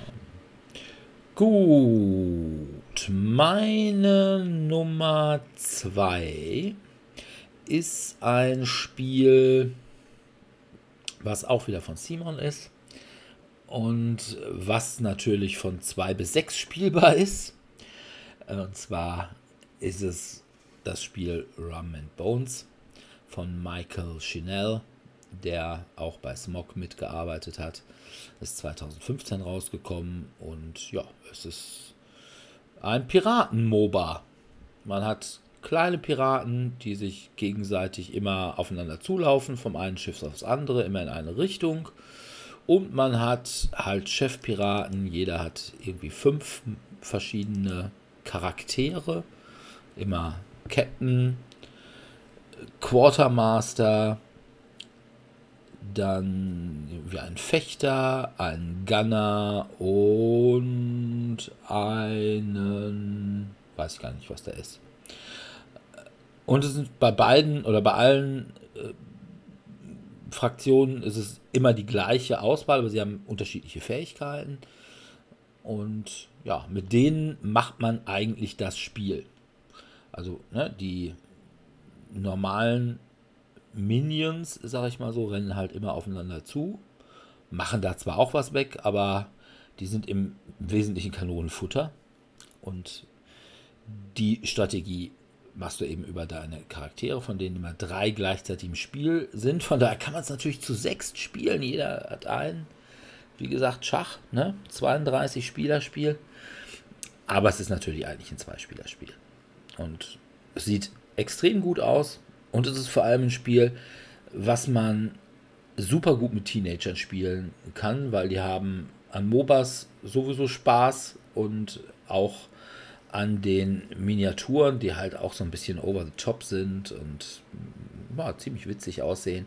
Gut, meine Nummer zwei ist ein Spiel, was auch wieder von Simon ist und was natürlich von zwei bis sechs spielbar ist. Und zwar ist es das Spiel Rum and Bones von Michael Chanel, der auch bei Smog mitgearbeitet hat. Ist 2015 rausgekommen und ja, es ist ein Piraten-MOBA. Man hat kleine Piraten, die sich gegenseitig immer aufeinander zulaufen, vom einen Schiff aufs andere, immer in eine Richtung. Und man hat halt Chefpiraten, jeder hat irgendwie fünf verschiedene Charaktere. Immer Captain, Quartermaster, dann irgendwie ein Fechter, ein Gunner und einen, weiß ich gar nicht, was der ist. Und es sind bei beiden oder bei allen äh, Fraktionen ist es immer die gleiche Auswahl, aber sie haben unterschiedliche Fähigkeiten. Und ja, mit denen macht man eigentlich das Spiel. Also ne, die normalen Minions, sag ich mal so, rennen halt immer aufeinander zu, machen da zwar auch was weg, aber die sind im Wesentlichen Kanonenfutter. Und die Strategie machst du eben über deine Charaktere, von denen immer drei gleichzeitig im Spiel sind. Von daher kann man es natürlich zu sechs spielen. Jeder hat einen. Wie gesagt, Schach, ne? 32 Spielerspiel. Aber es ist natürlich eigentlich ein Zwei-Spieler-Spiel. Und es sieht extrem gut aus. Und es ist vor allem ein Spiel, was man super gut mit Teenagern spielen kann, weil die haben an MOBAs sowieso Spaß und auch an den Miniaturen, die halt auch so ein bisschen over the top sind und ja, ziemlich witzig aussehen.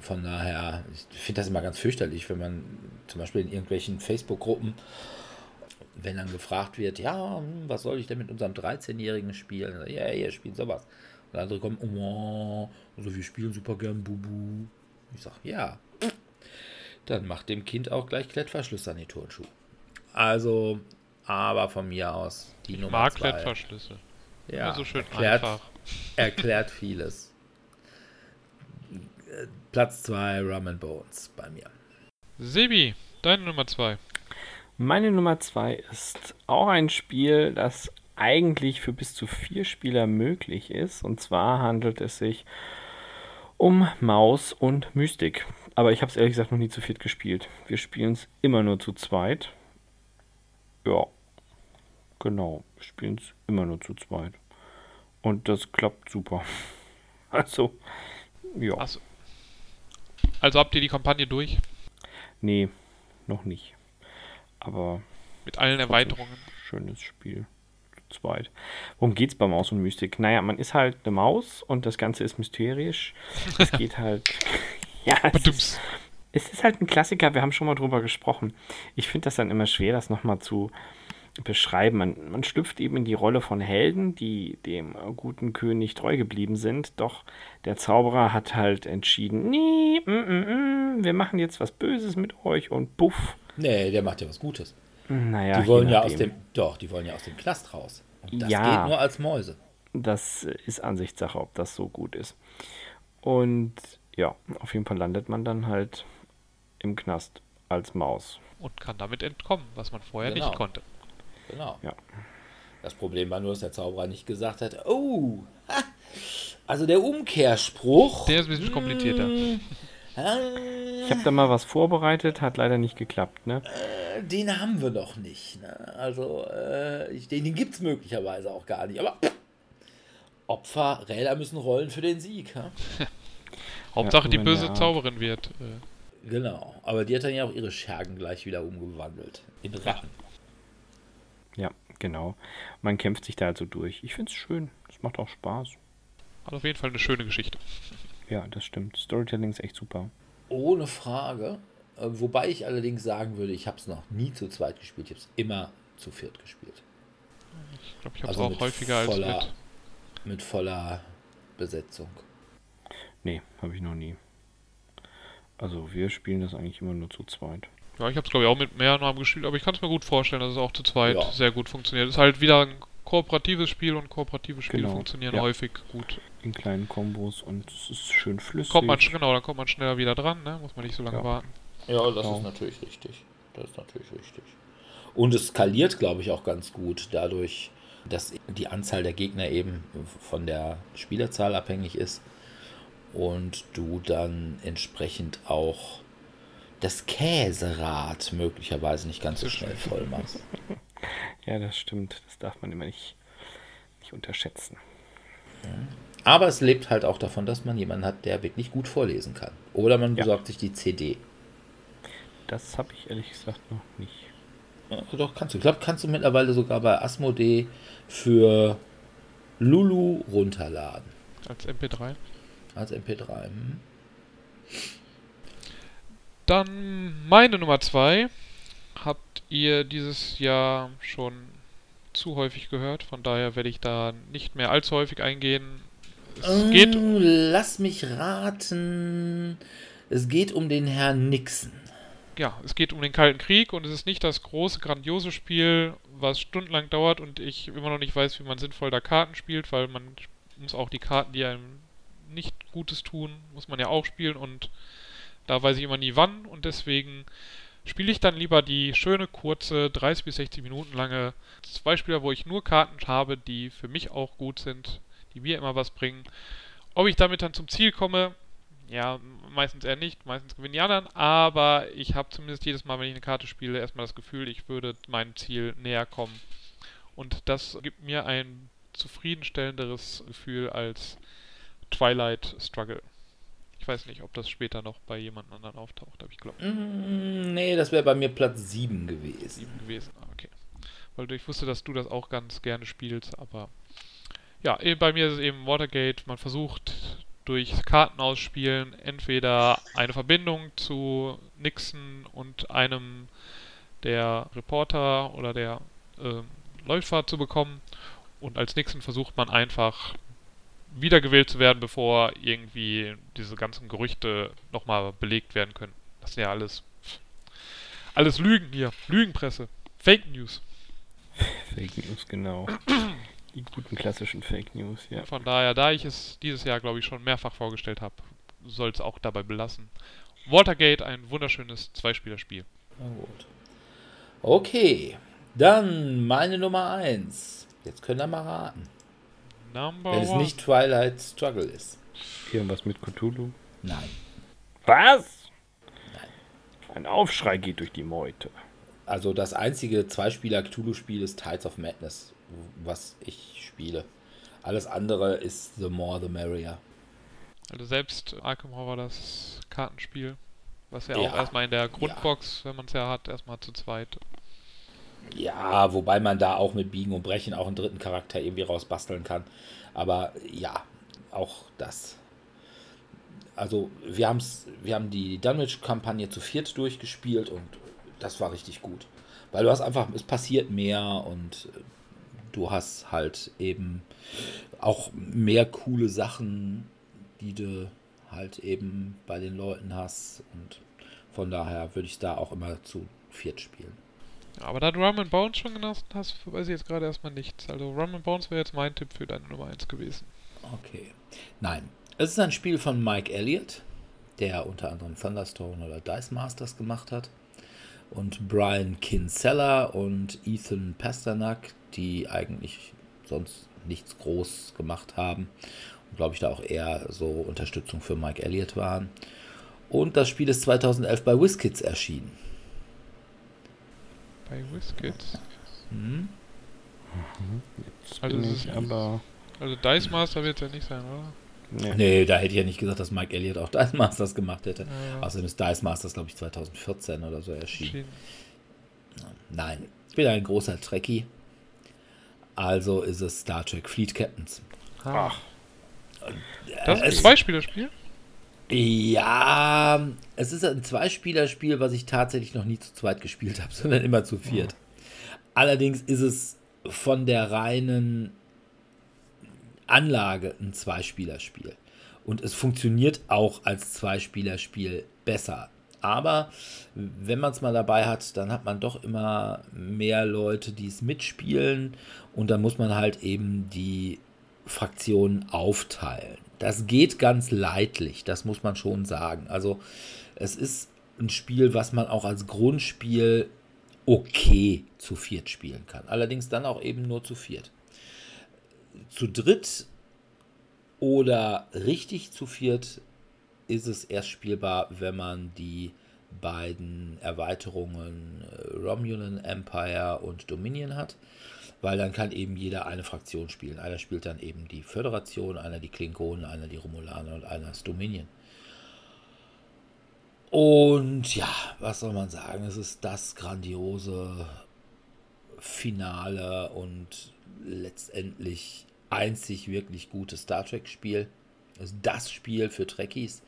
Von daher, ich finde das immer ganz fürchterlich, wenn man zum Beispiel in irgendwelchen Facebook-Gruppen, wenn dann gefragt wird, ja, was soll ich denn mit unserem 13-Jährigen spielen? Ja, ihr spielt sowas. Und andere kommen, oh, also wir spielen super gern Bubu. Ich sage, ja, dann macht dem Kind auch gleich Klettverschlüsse an die Turnschuhe. Also, aber von mir aus die Ich Nummer mag zwei. Klettverschlüsse. Ja, so schön erklärt, einfach. erklärt vieles. Platz 2, Rum and Bones bei mir. Sebi, deine Nummer 2. Meine Nummer zwei ist auch ein Spiel, das eigentlich für bis zu vier Spieler möglich ist. Und zwar handelt es sich um Maus und Mystik. Aber ich habe es ehrlich gesagt noch nie zu viert gespielt. Wir spielen es immer nur zu zweit. Ja, genau. Wir spielen es immer nur zu zweit. Und das klappt super. Also, ja. Achso. Also habt ihr die Kampagne durch? Nee, noch nicht. Aber Mit allen Erweiterungen. Schönes Spiel. Zu zweit. Worum geht's bei Maus und Mystik? Naja, man ist halt eine Maus und das Ganze ist mysterisch. Es geht halt. ja, es ist, es ist halt ein Klassiker, wir haben schon mal drüber gesprochen. Ich finde das dann immer schwer, das nochmal zu beschreiben. Man, man schlüpft eben in die Rolle von Helden, die dem guten König treu geblieben sind. Doch der Zauberer hat halt entschieden, nee, mm, mm, mm, wir machen jetzt was Böses mit euch und buff. Nee, der macht ja was Gutes. Naja, die wollen ja aus dem, doch, die wollen ja aus dem Knast raus. Und das Ja. geht nur als Mäuse. Das ist Ansichtssache, ob das so gut ist. Und ja, auf jeden Fall landet man dann halt im Knast als Maus. Und kann damit entkommen, was man vorher Genau. nicht konnte. Genau. Ja. Das Problem war nur, dass der Zauberer nicht gesagt hat, oh, ha, also der Umkehrspruch. Der ist ein bisschen komplizierter. hm, Ich habe da mal was vorbereitet, hat leider nicht geklappt, ne? äh, den haben wir noch nicht. Ne? Also, äh, ich, den, den gibt es möglicherweise auch gar nicht. Aber pff, Opfer, Räder müssen rollen für den Sieg. Ja? Hauptsache, die wenn böse Zauberin wird. Äh, Genau. Aber die hat dann ja auch ihre Schergen gleich wieder umgewandelt. In Ratten. Ja, genau. Man kämpft sich da also durch. Ich finde es schön. Es macht auch Spaß. hat auf jeden Fall eine schöne Geschichte. Ja, das stimmt. Storytelling ist echt super. Ohne Frage. Äh, Wobei ich allerdings sagen würde, ich habe es noch nie zu zweit gespielt. Ich habe es immer zu viert gespielt. Ich glaube, ich habe es Also auch mit häufiger als voller- mit. Mit voller Besetzung. Nee, habe ich noch nie. Also wir spielen das eigentlich immer nur zu zweit. Ja, ich habe es glaube ich auch mit mehreren Namen gespielt, aber ich kann es mir gut vorstellen, dass es auch zu zweit Ja. sehr gut funktioniert. Es ist halt wieder ein kooperatives Spiel und kooperative Spiele Genau, funktionieren ja. häufig gut. In kleinen Kombos und es ist schön flüssig. Kommt man, genau, dann kommt man schneller wieder dran, ne? Muss man nicht so lange Ja. warten. Ja, das Genau. ist natürlich richtig. Das ist natürlich richtig. Und es skaliert, glaube ich, auch ganz gut dadurch, dass die Anzahl der Gegner eben von der Spielerzahl abhängig ist und du dann entsprechend auch das Käserad möglicherweise nicht ganz so schnell voll machst. Ja, das stimmt. Das darf man immer nicht, nicht unterschätzen. Aber es lebt halt auch davon, dass man jemanden hat, der wirklich gut vorlesen kann. Oder man Ja. besorgt sich die CD. Das habe ich ehrlich gesagt noch nicht. Ja, doch, kannst du. Ich glaube, kannst du mittlerweile sogar bei Asmodee für Lulu runterladen. Als MP3. Als MP3. Hm. Dann meine Nummer zwei habt ihr dieses Jahr schon zu häufig gehört, von daher werde ich da nicht mehr allzu häufig eingehen. Es geht Ähm, Lass mich raten. Es geht um den Herrn Nixon. ja, es geht um den Kalten Krieg und es ist nicht das große, grandiose Spiel, was stundenlang dauert und ich immer noch nicht weiß, wie man sinnvoll da Karten spielt, weil man muss auch die Karten, die einem nicht Gutes tun, muss man ja auch spielen und da weiß ich immer nie wann und deswegen spiele ich dann lieber die schöne, kurze, 30 bis 60 Minuten lange Zweispieler, wo ich nur Karten habe, die für mich auch gut sind, die mir immer was bringen. Ob ich damit dann zum Ziel komme, ja, meistens eher nicht, meistens gewinnen die anderen, aber ich habe zumindest jedes Mal, wenn ich eine Karte spiele, erstmal das Gefühl, ich würde meinem Ziel näher kommen. Und das gibt mir ein zufriedenstellenderes Gefühl als Twilight Struggle. Weiß nicht, ob das später noch bei jemand anderen auftaucht, aber ich glaube Mm, Nee, das wäre bei mir Platz 7 gewesen. sieben gewesen. Ah, okay. Weil ich wusste, dass du das auch ganz gerne spielst, aber ja, eh, bei mir ist es eben Watergate. Man versucht durch Karten ausspielen entweder eine Verbindung zu Nixon und einem der Reporter oder der ähm, Läufer zu bekommen. Und als Nixon versucht man einfach wiedergewählt zu werden, bevor irgendwie diese ganzen Gerüchte nochmal belegt werden können. Das sind ja alles alles Lügen hier. Lügenpresse. Fake News. Fake News, genau. Die guten klassischen Fake News, ja. Von daher, da ich es dieses Jahr, glaube ich, schon mehrfach vorgestellt habe, soll es auch dabei belassen. Watergate, ein wunderschönes Zweispielerspiel. Na gut. Okay, dann meine Nummer 1. Jetzt könnt ihr mal raten. Number Wenn es one. nicht Twilight Struggle ist. Irgendwas mit Cthulhu. Nein. Was? Ein Aufschrei geht durch die Meute. Also das einzige Zweispieler-Cthulhu-Spiel ist Tides of Madness, was ich spiele. Alles andere ist The More the Merrier. Also selbst Arkham Horror, das Kartenspiel, was ja, Ja, auch erstmal in der Grundbox, wenn man es ja hat, erstmal zu zweit. Ja, wobei man da auch mit Biegen und Brechen auch einen dritten Charakter irgendwie rausbasteln kann. Aber ja, auch das. also wir, haben's, wir haben die Dunwich-Kampagne zu viert durchgespielt und das war richtig gut. Weil du hast einfach, es passiert mehr und du hast halt eben auch mehr coole Sachen, die du halt eben bei den Leuten hast. Und von daher würde ich da auch immer zu viert spielen. Aber da du Rum and Bones schon genannt hast, weiß ich jetzt gerade erstmal nichts. Also Rum and Bones wäre jetzt mein Tipp für deine Nummer 1 gewesen. Okay. Nein. Es ist ein Spiel von Mike Elliott, der unter anderem Thunderstone oder Dice Masters gemacht hat. Und Brian Kinsella und Ethan Pasternak, die eigentlich sonst nichts groß gemacht haben. Und glaube ich da auch eher so Unterstützung für Mike Elliott waren. Und das Spiel ist 2011 bei WizKids erschienen. Bei WizKids? Hm? Jetzt Also bin ich aber. Also Dice Master wird es ja nicht sein, oder? Nee. Nee, da hätte ich ja nicht gesagt, dass Mike Elliott auch Dice Masters gemacht hätte. Ja. Außerdem ist Dice Masters, glaube ich, 2014 oder so erschienen. Nein, ich bin ein großer Trekkie. Also ist es Star Trek Fleet Captains. Ach, Das ist ein Zweispielerspiel? Ja, es ist ein Zweispielerspiel, was ich tatsächlich noch nie zu zweit gespielt habe, sondern immer zu viert. Allerdings ist es von der reinen Anlage ein Zweispielerspiel. Und es funktioniert auch als Zweispielerspiel besser. Aber wenn man es mal dabei hat, dann hat man doch immer mehr Leute, die es mitspielen. Und dann muss man halt eben die Fraktionen aufteilen. Das geht ganz leidlich, das muss man schon sagen. Also es ist ein Spiel, was man auch als Grundspiel okay zu viert spielen kann. Allerdings dann auch eben nur zu viert. Zu dritt oder richtig zu viert ist es erst spielbar, wenn man die beiden Erweiterungen äh, Romulan Empire und Dominion hat, weil dann kann eben jeder eine Fraktion spielen. Einer spielt dann eben die Föderation, einer die Klingonen, einer die Romulaner und einer das Dominion. Und ja, was soll man sagen? Es ist das grandiose Finale und letztendlich einzig wirklich gute Star Trek-Spiel. Es ist das Spiel für Trekkies.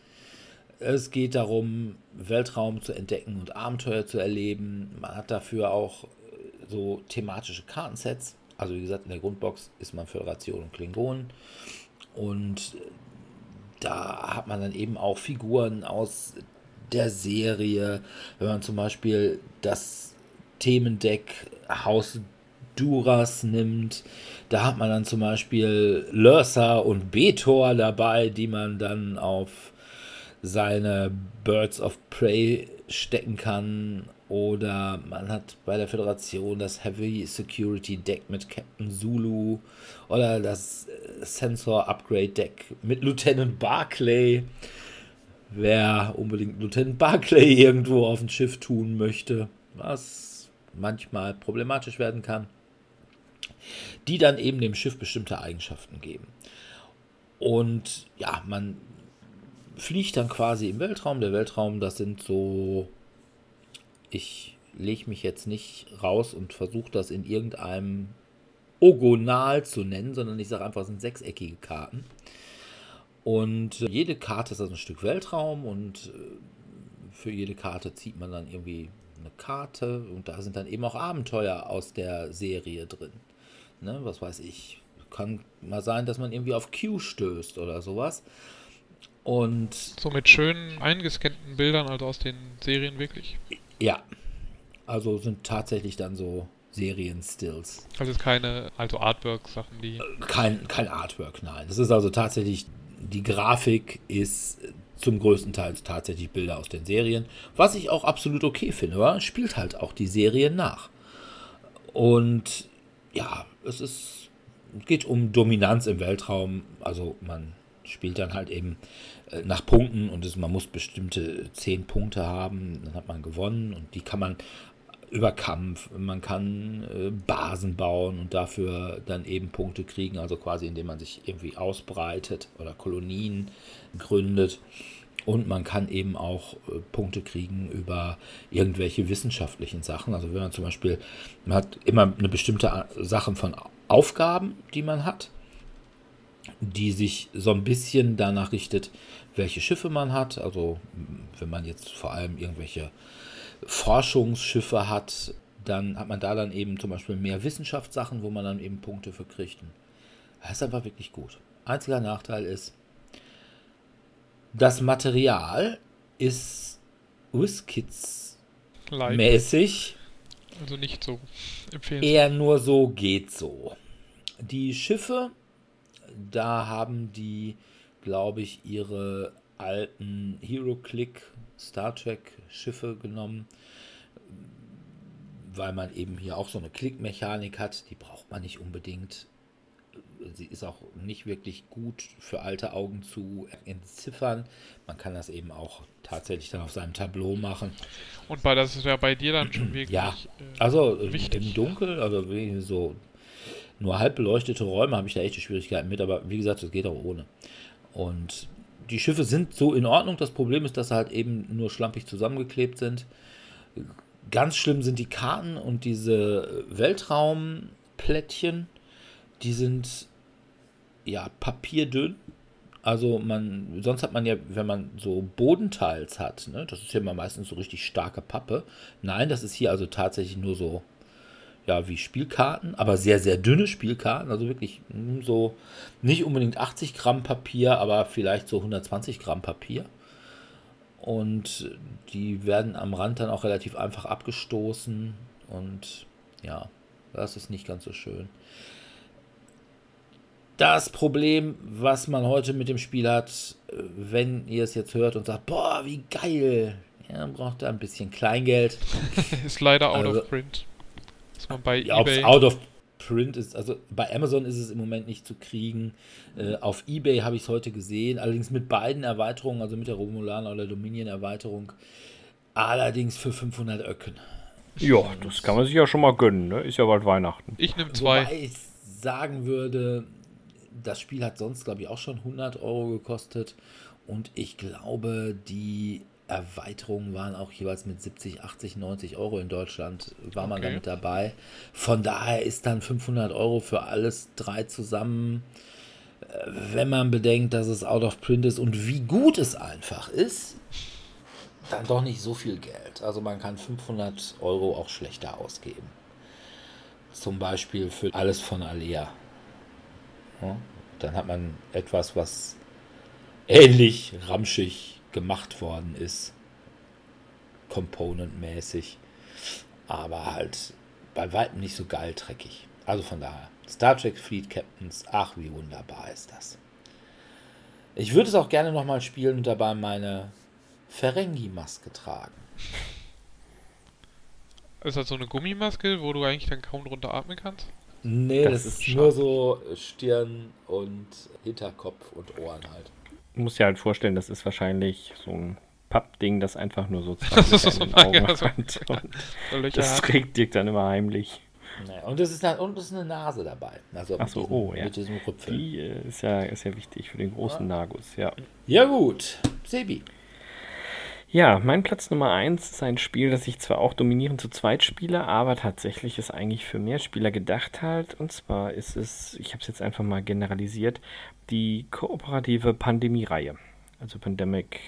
Es geht darum, Weltraum zu entdecken und Abenteuer zu erleben. Man hat dafür auch so thematische Kartensets. Also wie gesagt, in der Grundbox ist man Föderation und Klingonen. Und da hat man dann eben auch Figuren aus der Serie. Wenn man zum Beispiel das Themendeck Haus Duras nimmt, da hat man dann zum Beispiel Lursa und Betor dabei, die man dann auf seine Birds of Prey stecken kann. Oder man hat bei der Föderation das Heavy Security Deck mit Captain Zulu oder das äh, Sensor Upgrade Deck mit Lieutenant Barclay. Wer unbedingt Lieutenant Barclay irgendwo auf dem Schiff tun möchte, was manchmal problematisch werden kann, die dann eben dem Schiff bestimmte Eigenschaften geben. Und ja, man fliegt dann quasi im Weltraum. Der Weltraum, das sind so, ich lege mich jetzt nicht raus und versuche das in irgendeinem Ogonal zu nennen, sondern ich sage einfach, es sind sechseckige Karten. Und äh, jede Karte ist also ein Stück Weltraum und äh, für jede Karte zieht man dann irgendwie eine Karte und da sind dann eben auch Abenteuer aus der Serie drin. Ne, was weiß ich. Kann mal sein, dass man irgendwie auf Q stößt oder sowas. Und So mit schönen eingescannten Bildern, also aus den Serien wirklich. Ja, also sind tatsächlich dann so Serien-Stills. Also es ist keine, also Artwork-Sachen, die. Kein, kein Artwork, nein. Das ist also tatsächlich, die Grafik ist zum größten Teil tatsächlich Bilder aus den Serien, was ich auch absolut okay finde, es spielt halt auch die Serien nach. Und ja, es ist, geht um Dominanz im Weltraum, also man spielt dann halt eben nach Punkten und es, man muss bestimmte zehn Punkte haben, dann hat man gewonnen und die kann man über Kampf, man kann äh, Basen bauen und dafür dann eben Punkte kriegen, also quasi indem man sich irgendwie ausbreitet oder Kolonien gründet. Und man kann eben auch äh, Punkte kriegen über irgendwelche wissenschaftlichen Sachen. Also wenn man zum Beispiel, man hat immer eine bestimmte A- Sachen von Aufgaben, die man hat. die sich so ein bisschen danach richtet, welche Schiffe man hat. Also wenn man jetzt vor allem irgendwelche Forschungsschiffe hat, dann hat man da dann eben zum Beispiel mehr Wissenschaftssachen, wo man dann eben Punkte für kriegt. Das ist einfach wirklich gut. Einziger Nachteil ist, das Material ist WizKids mäßig. Also nicht so empfehlenswert. Eher nur so geht so. Die Schiffe, da haben die, glaube ich, ihre alten Hero Click Star Trek Schiffe genommen, weil man eben hier auch so eine Klickmechanik hat. Die braucht man nicht unbedingt. Sie ist auch nicht wirklich gut für alte Augen zu entziffern. Man kann das eben auch tatsächlich dann auf seinem Tableau machen. Und bei das ist ja bei dir dann schon wirklich. Ja, äh, also wichtig. im Dunkel, also so nur halb beleuchtete Räume habe ich da echte Schwierigkeiten mit, aber wie gesagt, das geht auch ohne. Und die Schiffe sind so in Ordnung. Das Problem ist, dass sie halt eben nur schlampig zusammengeklebt sind. Ganz schlimm sind die Karten und diese Weltraumplättchen. Die sind ja papierdünn. Also man, sonst hat man ja, wenn man so Bodenteils hat, ne, das ist ja immer meistens so richtig starke Pappe. Nein, das ist hier also tatsächlich nur so ja, wie Spielkarten, aber sehr, sehr dünne Spielkarten. Also wirklich hm, so nicht unbedingt 80 Gramm Papier, aber vielleicht so 120 Gramm Papier. Und die werden am Rand dann auch relativ einfach abgestoßen. Und ja, das ist nicht ganz so schön. Das Problem, was man heute mit dem Spiel hat, wenn ihr es jetzt hört und sagt, boah, wie geil, ja, dann braucht er ein bisschen Kleingeld. ist leider out also, of print man bei ja, eBay. out of print ist, also bei Amazon ist es im Moment nicht zu kriegen. Äh, auf eBay habe ich es heute gesehen, allerdings mit beiden Erweiterungen, also mit der Romulaner oder Dominion-Erweiterung, allerdings für 500 Öcken. Ja, das kann man sich ja schon mal gönnen, ne? Ist ja bald Weihnachten. Ich nehme zwei. Wobei ich sagen würde, das Spiel hat sonst, glaube ich, auch schon 100 Euro gekostet. Und ich glaube, die Erweiterungen waren auch jeweils mit 70, 80, 90 Euro in Deutschland, war man damit dabei. Von daher ist dann 500 Euro für alles drei zusammen, äh, wenn man bedenkt, dass es out of print ist und wie gut es einfach ist, dann doch nicht so viel Geld. Also man kann 500 Euro auch schlechter ausgeben. Zum Beispiel für alles von Alea. Ja, dann hat man etwas, was ähnlich ramschig gemacht worden ist. Component-mäßig. Aber halt bei weitem nicht so geil dreckig. Also von daher, Star Trek Fleet Captains, ach wie wunderbar ist das. Ich würde es auch gerne nochmal spielen und dabei meine Ferengi-Maske tragen. Ist das so eine Gummimaske, wo du eigentlich dann kaum drunter atmen kannst? Nee, das, das ist, ist nur so Stirn und Hinterkopf und Ohren halt muss ja halt vorstellen, das ist wahrscheinlich so ein Pappding, das einfach nur so zwei so in den Augen hat. Und das trägt Dirk dann immer heimlich. Naja, und es ist, eine, und ist eine Nase dabei. Also Ach so, oh, ja. Mit diesem Rüpfel. Die äh, ist ja, ist ja wichtig für den großen ja. Nagus, ja. Ja gut, Sebi. Ja, mein Platz Nummer 1 ist ein Spiel, das ich zwar auch dominierend zu zweit spiele, aber tatsächlich ist eigentlich für mehr Spieler gedacht halt. Und zwar ist es, ich habe es jetzt einfach mal generalisiert, die kooperative Pandemie-Reihe. Also Pandemic,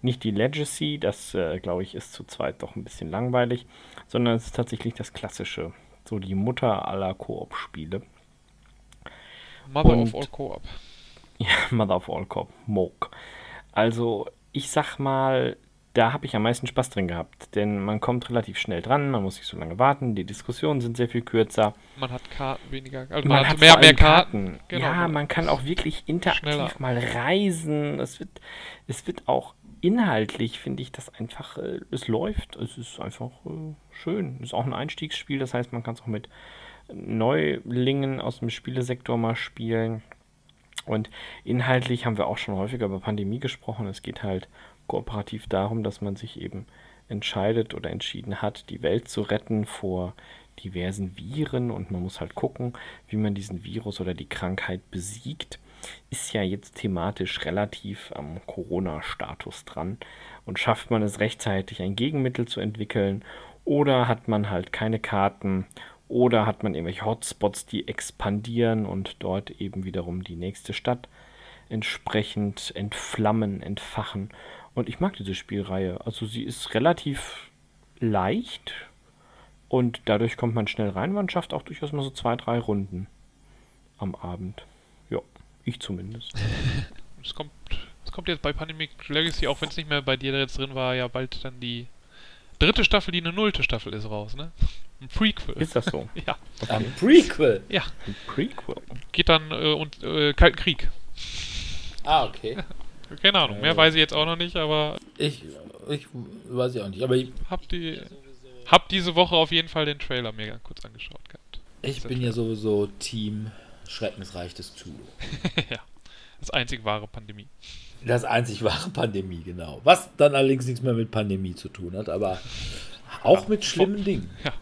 nicht die Legacy, das äh, glaube ich ist zu zweit doch ein bisschen langweilig, sondern es ist tatsächlich das klassische, so die Mutter aller Koop-Spiele. Mother Und, of all Koop. Ja, Mother of all Koop, MOOC. Also ich sag mal, da habe ich am meisten Spaß drin gehabt, denn man kommt relativ schnell dran, man muss nicht so lange warten, die Diskussionen sind sehr viel kürzer. Man hat Karten weniger, also man, man hat mehr, mehr Karten. Karten. Genau. Ja, man kann auch wirklich interaktiv Schneller. mal reisen. Es wird, es wird auch inhaltlich, finde ich, das einfach, äh, es läuft, es ist einfach äh, schön. Es ist auch ein Einstiegsspiel, das heißt, man kann es auch mit Neulingen aus dem Spielesektor mal spielen. Und inhaltlich haben wir auch schon häufiger über Pandemie gesprochen. Es geht halt kooperativ darum, dass man sich eben entscheidet oder entschieden hat, die Welt zu retten vor diversen Viren und man muss halt gucken, wie man diesen Virus oder die Krankheit besiegt. Ist ja jetzt thematisch relativ am Corona-Status dran und schafft man es rechtzeitig, ein Gegenmittel zu entwickeln oder hat man halt keine Karten Oder hat man irgendwelche Hotspots, die expandieren und dort eben wiederum die nächste Stadt entsprechend entflammen, entfachen. Und ich mag diese Spielreihe. Also sie ist relativ leicht und dadurch kommt man schnell rein. Man schafft auch durchaus mal so zwei, drei Runden am Abend. Ja, ich zumindest. Es kommt, es kommt jetzt bei Pandemic Legacy, auch wenn es nicht mehr bei dir jetzt drin war, ja bald dann die dritte Staffel, die eine nullte Staffel ist raus, ne? Ein Prequel. Ist das so? ja. Okay. Ein Prequel? Ja. Ein Prequel? Geht dann äh, und äh, Kalten Krieg. Ah, okay. Keine Ahnung, mehr äh, weiß ich jetzt auch noch nicht, aber. Ich, ich weiß ich auch nicht, aber ich. Hab, die, hab diese Woche auf jeden Fall den Trailer mir ganz kurz angeschaut gehabt. Ich bin ja sowieso Team Schreckensreich des Zulu. ja. Das einzig wahre Pandemie. Das einzig wahre Pandemie, genau. Was dann allerdings nichts mehr mit Pandemie zu tun hat, aber auch ja, mit schlimmen von, Dingen. Ja,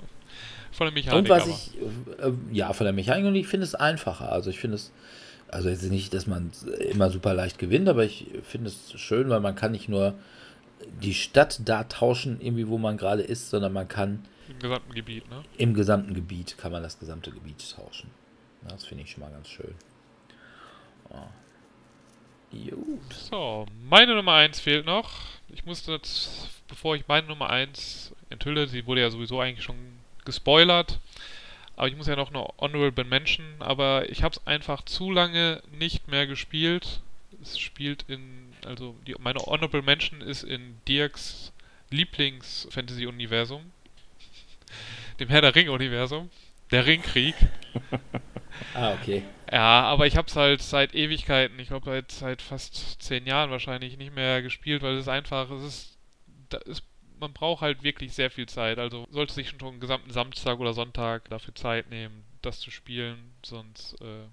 von der Mechanik. Und was aber. ich, äh, ja, von der Mechanik und ich finde es einfacher. Also ich finde es, also jetzt nicht, dass man immer super leicht gewinnt, aber ich finde es schön, weil man kann nicht nur die Stadt da tauschen, irgendwie wo man gerade ist, sondern man kann im gesamten Gebiet, ne? Im gesamten Gebiet kann man das gesamte Gebiet tauschen. Das finde ich schon mal ganz schön. Oh. Gut. So, meine Nummer 1 fehlt noch. Ich musste jetzt, bevor ich meine Nummer 1 enthülle, sie wurde ja sowieso eigentlich schon gespoilert, aber ich muss ja noch eine Honorable Mention, aber ich habe es einfach zu lange nicht mehr gespielt. Es spielt in, also die, meine Honorable Mention ist in Dirks Lieblings-Fantasy-Universum, dem Herr der Ring-Universum, der Ringkrieg. ah, okay. Ja, aber ich habe es halt seit Ewigkeiten, ich glaube seit, seit fast zehn Jahren wahrscheinlich nicht mehr gespielt, weil es einfach, es ist, da ist, man braucht halt wirklich sehr viel Zeit. Also sollte sich schon einen gesamten Samstag oder Sonntag dafür Zeit nehmen, das zu spielen, sonst äh,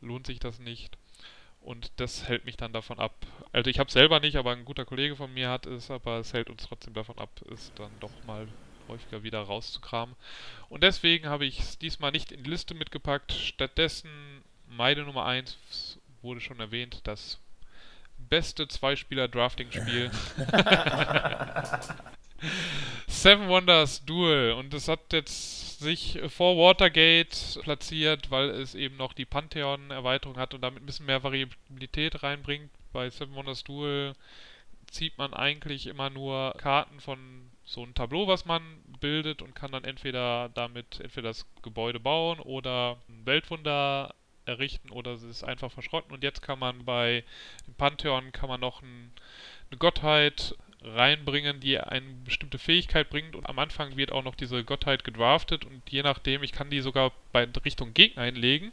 lohnt sich das nicht. Und das hält mich dann davon ab. Also ich habe es selber nicht, aber ein guter Kollege von mir hat es, aber es hält uns trotzdem davon ab, es dann doch mal häufiger wieder rauszukramen. Und deswegen habe ich es diesmal nicht in die Liste mitgepackt. Stattdessen meine Nummer 1 wurde schon erwähnt, das beste Zweispieler-Drafting-Spiel. Seven Wonders Duel. Und es hat jetzt sich vor Watergate platziert, weil es eben noch die Pantheon-Erweiterung hat und damit ein bisschen mehr Variabilität reinbringt. Bei Seven Wonders Duel zieht man eigentlich immer nur Karten von so einem Tableau, was man bildet und kann dann entweder damit entweder das Gebäude bauen oder ein Weltwunder errichten oder es einfach verschrotten. Und jetzt kann man bei dem Pantheon kann man noch ein, eine Gottheit reinbringen, die eine bestimmte Fähigkeit bringt und am Anfang wird auch noch diese Gottheit gedraftet und je nachdem, ich kann die sogar bei Richtung Gegner einlegen.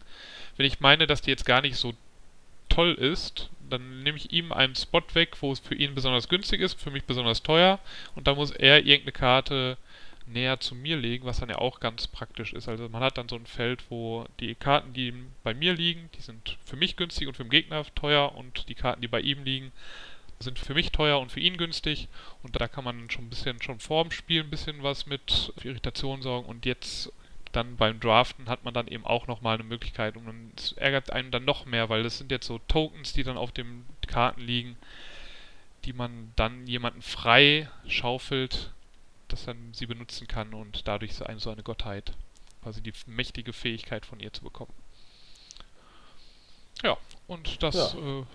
Wenn ich meine, dass die jetzt gar nicht so toll ist, dann nehme ich ihm einen Spot weg, wo es für ihn besonders günstig ist, für mich besonders teuer und dann muss er irgendeine Karte näher zu mir legen, was dann ja auch ganz praktisch ist. Also man hat dann so ein Feld, wo die Karten, die bei mir liegen, die sind für mich günstig und für den Gegner teuer und die Karten, die bei ihm liegen, sind für mich teuer und für ihn günstig und da kann man schon ein bisschen schon vorm Spiel ein bisschen was mit für Irritation sorgen und jetzt dann beim Draften hat man dann eben auch nochmal eine Möglichkeit und es ärgert einen dann noch mehr, weil das sind jetzt so Tokens, die dann auf den Karten liegen, die man dann jemanden frei schaufelt dass er sie benutzen kann und dadurch so eine, so eine Gottheit, quasi die mächtige Fähigkeit von ihr zu bekommen. Ja, und das, ja. Äh,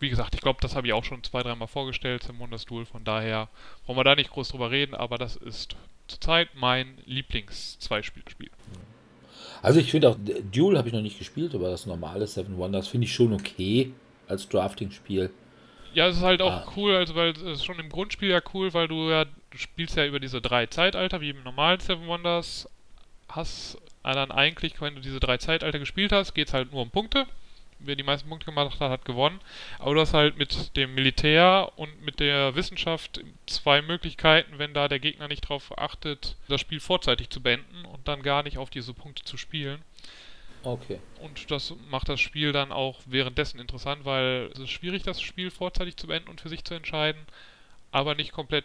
wie gesagt, ich glaube, das habe ich auch schon zwei, dreimal vorgestellt, Simon Duel, von daher wollen wir da nicht groß drüber reden, aber das ist zurzeit mein Lieblings-Zweispielerspiel. Also ich finde auch, Duel habe ich noch nicht gespielt, aber das normale Seven Wonders finde ich schon okay als Drafting-Spiel. Ja, es ist halt auch ah. cool, also weil es ist schon im Grundspiel ja cool, weil du ja, du spielst ja über diese drei Zeitalter, wie im normalen Seven Wonders, hast dann eigentlich, wenn du diese drei Zeitalter gespielt hast, geht es halt nur um Punkte. Wer die meisten Punkte gemacht hat, hat gewonnen. Aber du hast halt mit dem Militär und mit der Wissenschaft zwei Möglichkeiten, wenn da der Gegner nicht darauf achtet, das Spiel vorzeitig zu beenden und dann gar nicht auf diese Punkte zu spielen. Okay. Und das macht das Spiel dann auch währenddessen interessant, weil es ist schwierig, das Spiel vorzeitig zu beenden und für sich zu entscheiden, aber nicht komplett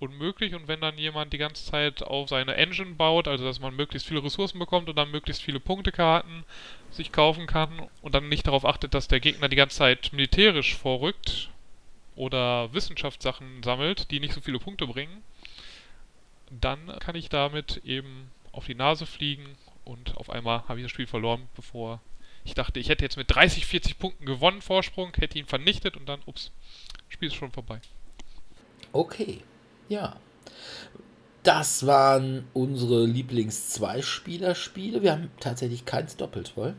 unmöglich. Und wenn dann jemand die ganze Zeit auf seine Engine baut, also dass man möglichst viele Ressourcen bekommt und dann möglichst viele Punktekarten sich kaufen kann und dann nicht darauf achtet, dass der Gegner die ganze Zeit militärisch vorrückt oder Wissenschaftssachen sammelt, die nicht so viele Punkte bringen, dann kann ich damit eben auf die Nase fliegen und auf einmal habe ich das Spiel verloren, bevor ich dachte, ich hätte jetzt mit 30, 40 Punkten gewonnen, Vorsprung, hätte ihn vernichtet und dann, ups, Spiel ist schon vorbei. Okay, ja. Das waren unsere Lieblings-Zwei-Spieler-Spiele. Wir haben tatsächlich keins doppelt, wohl?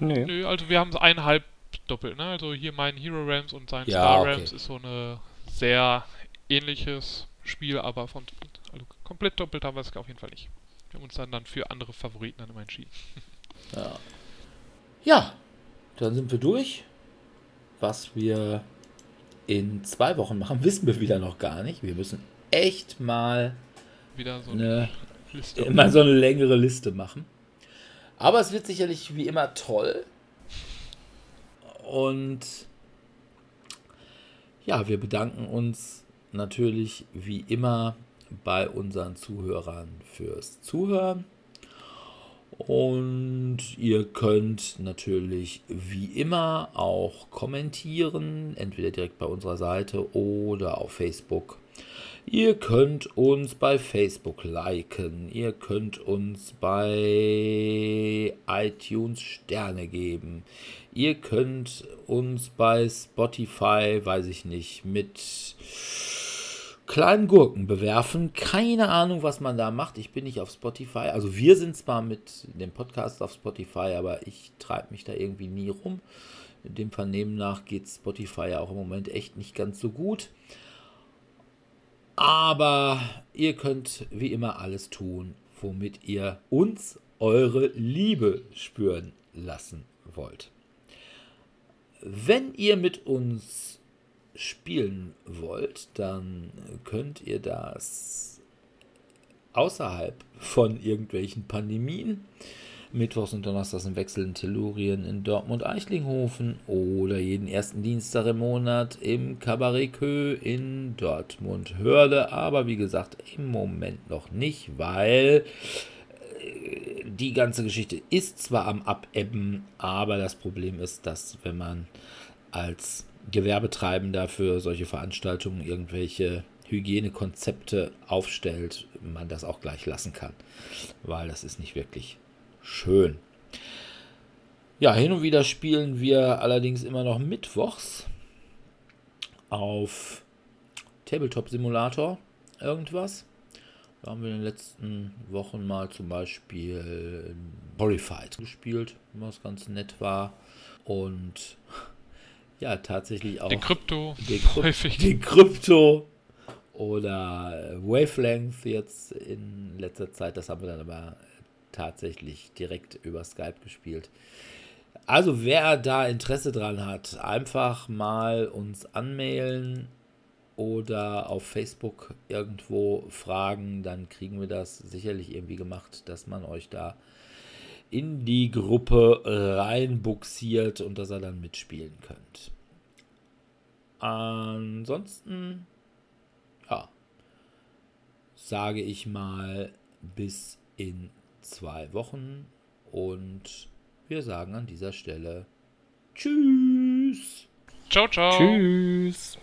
Nö. Nö, also wir haben eineinhalb doppelt, ne? Also hier mein Hero Rams und sein Ja, Star okay. Rams ist so eine sehr ähnliches Spiel, aber von also komplett doppelt haben wir es auf jeden Fall nicht. Wir haben uns dann, dann für andere Favoriten dann immer entschieden. Ja. Ja, dann sind wir durch. Was wir in zwei Wochen machen, wissen wir wieder noch gar nicht. Wir müssen echt mal Wieder so eine, Liste. immer so eine längere Liste machen. Aber es wird sicherlich wie immer toll. Und ja, wir bedanken uns natürlich wie immer bei unseren Zuhörern fürs Zuhören. Und ihr könnt natürlich wie immer auch kommentieren, entweder direkt bei unserer Seite oder auf Facebook. Ihr könnt uns bei Facebook liken, ihr könnt uns bei iTunes Sterne geben, ihr könnt uns bei Spotify, weiß ich nicht, mit kleinen Gurken bewerfen. Keine Ahnung, was man da macht. Ich bin nicht auf Spotify. Also wir sind zwar mit dem Podcast auf Spotify, aber ich treibe mich da irgendwie nie rum. Dem Vernehmen nach geht Spotify ja auch im Moment echt nicht ganz so gut. Aber ihr könnt wie immer alles tun, womit ihr uns eure Liebe spüren lassen wollt. Wenn ihr mit uns spielen wollt, dann könnt ihr das außerhalb von irgendwelchen Pandemien, Mittwochs und Donnerstags im Wechsel in Tellurien in Dortmund-Eichlinghofen oder jeden ersten Dienstag im Monat im Cabaret Kö in Dortmund-Hörde. Aber wie gesagt, im Moment noch nicht, weil äh, die ganze Geschichte ist zwar am Abebben, aber das Problem ist, dass wenn man als Gewerbetreibender für solche Veranstaltungen irgendwelche Hygienekonzepte aufstellt, man das auch gleich lassen kann, weil das ist nicht wirklich schön. Ja, hin und wieder spielen wir allerdings immer noch mittwochs auf Tabletop Simulator irgendwas. Da haben wir in den letzten Wochen mal zum Beispiel Horrified gespielt, was ganz nett war. Und ja, tatsächlich auch Den Krypto den, häufig. den Krypto oder Wavelength jetzt in letzter Zeit. Das haben wir dann aber tatsächlich direkt über Skype gespielt. Also wer da Interesse dran hat, einfach mal uns anmailen oder auf Facebook irgendwo fragen, dann kriegen wir das sicherlich irgendwie gemacht, dass man euch da in die Gruppe reinbuxiert und dass ihr dann mitspielen könnt. Ansonsten, ja, sage ich mal bis in zwei Wochen und wir sagen an dieser Stelle Tschüss. Ciao, ciao. Tschüss.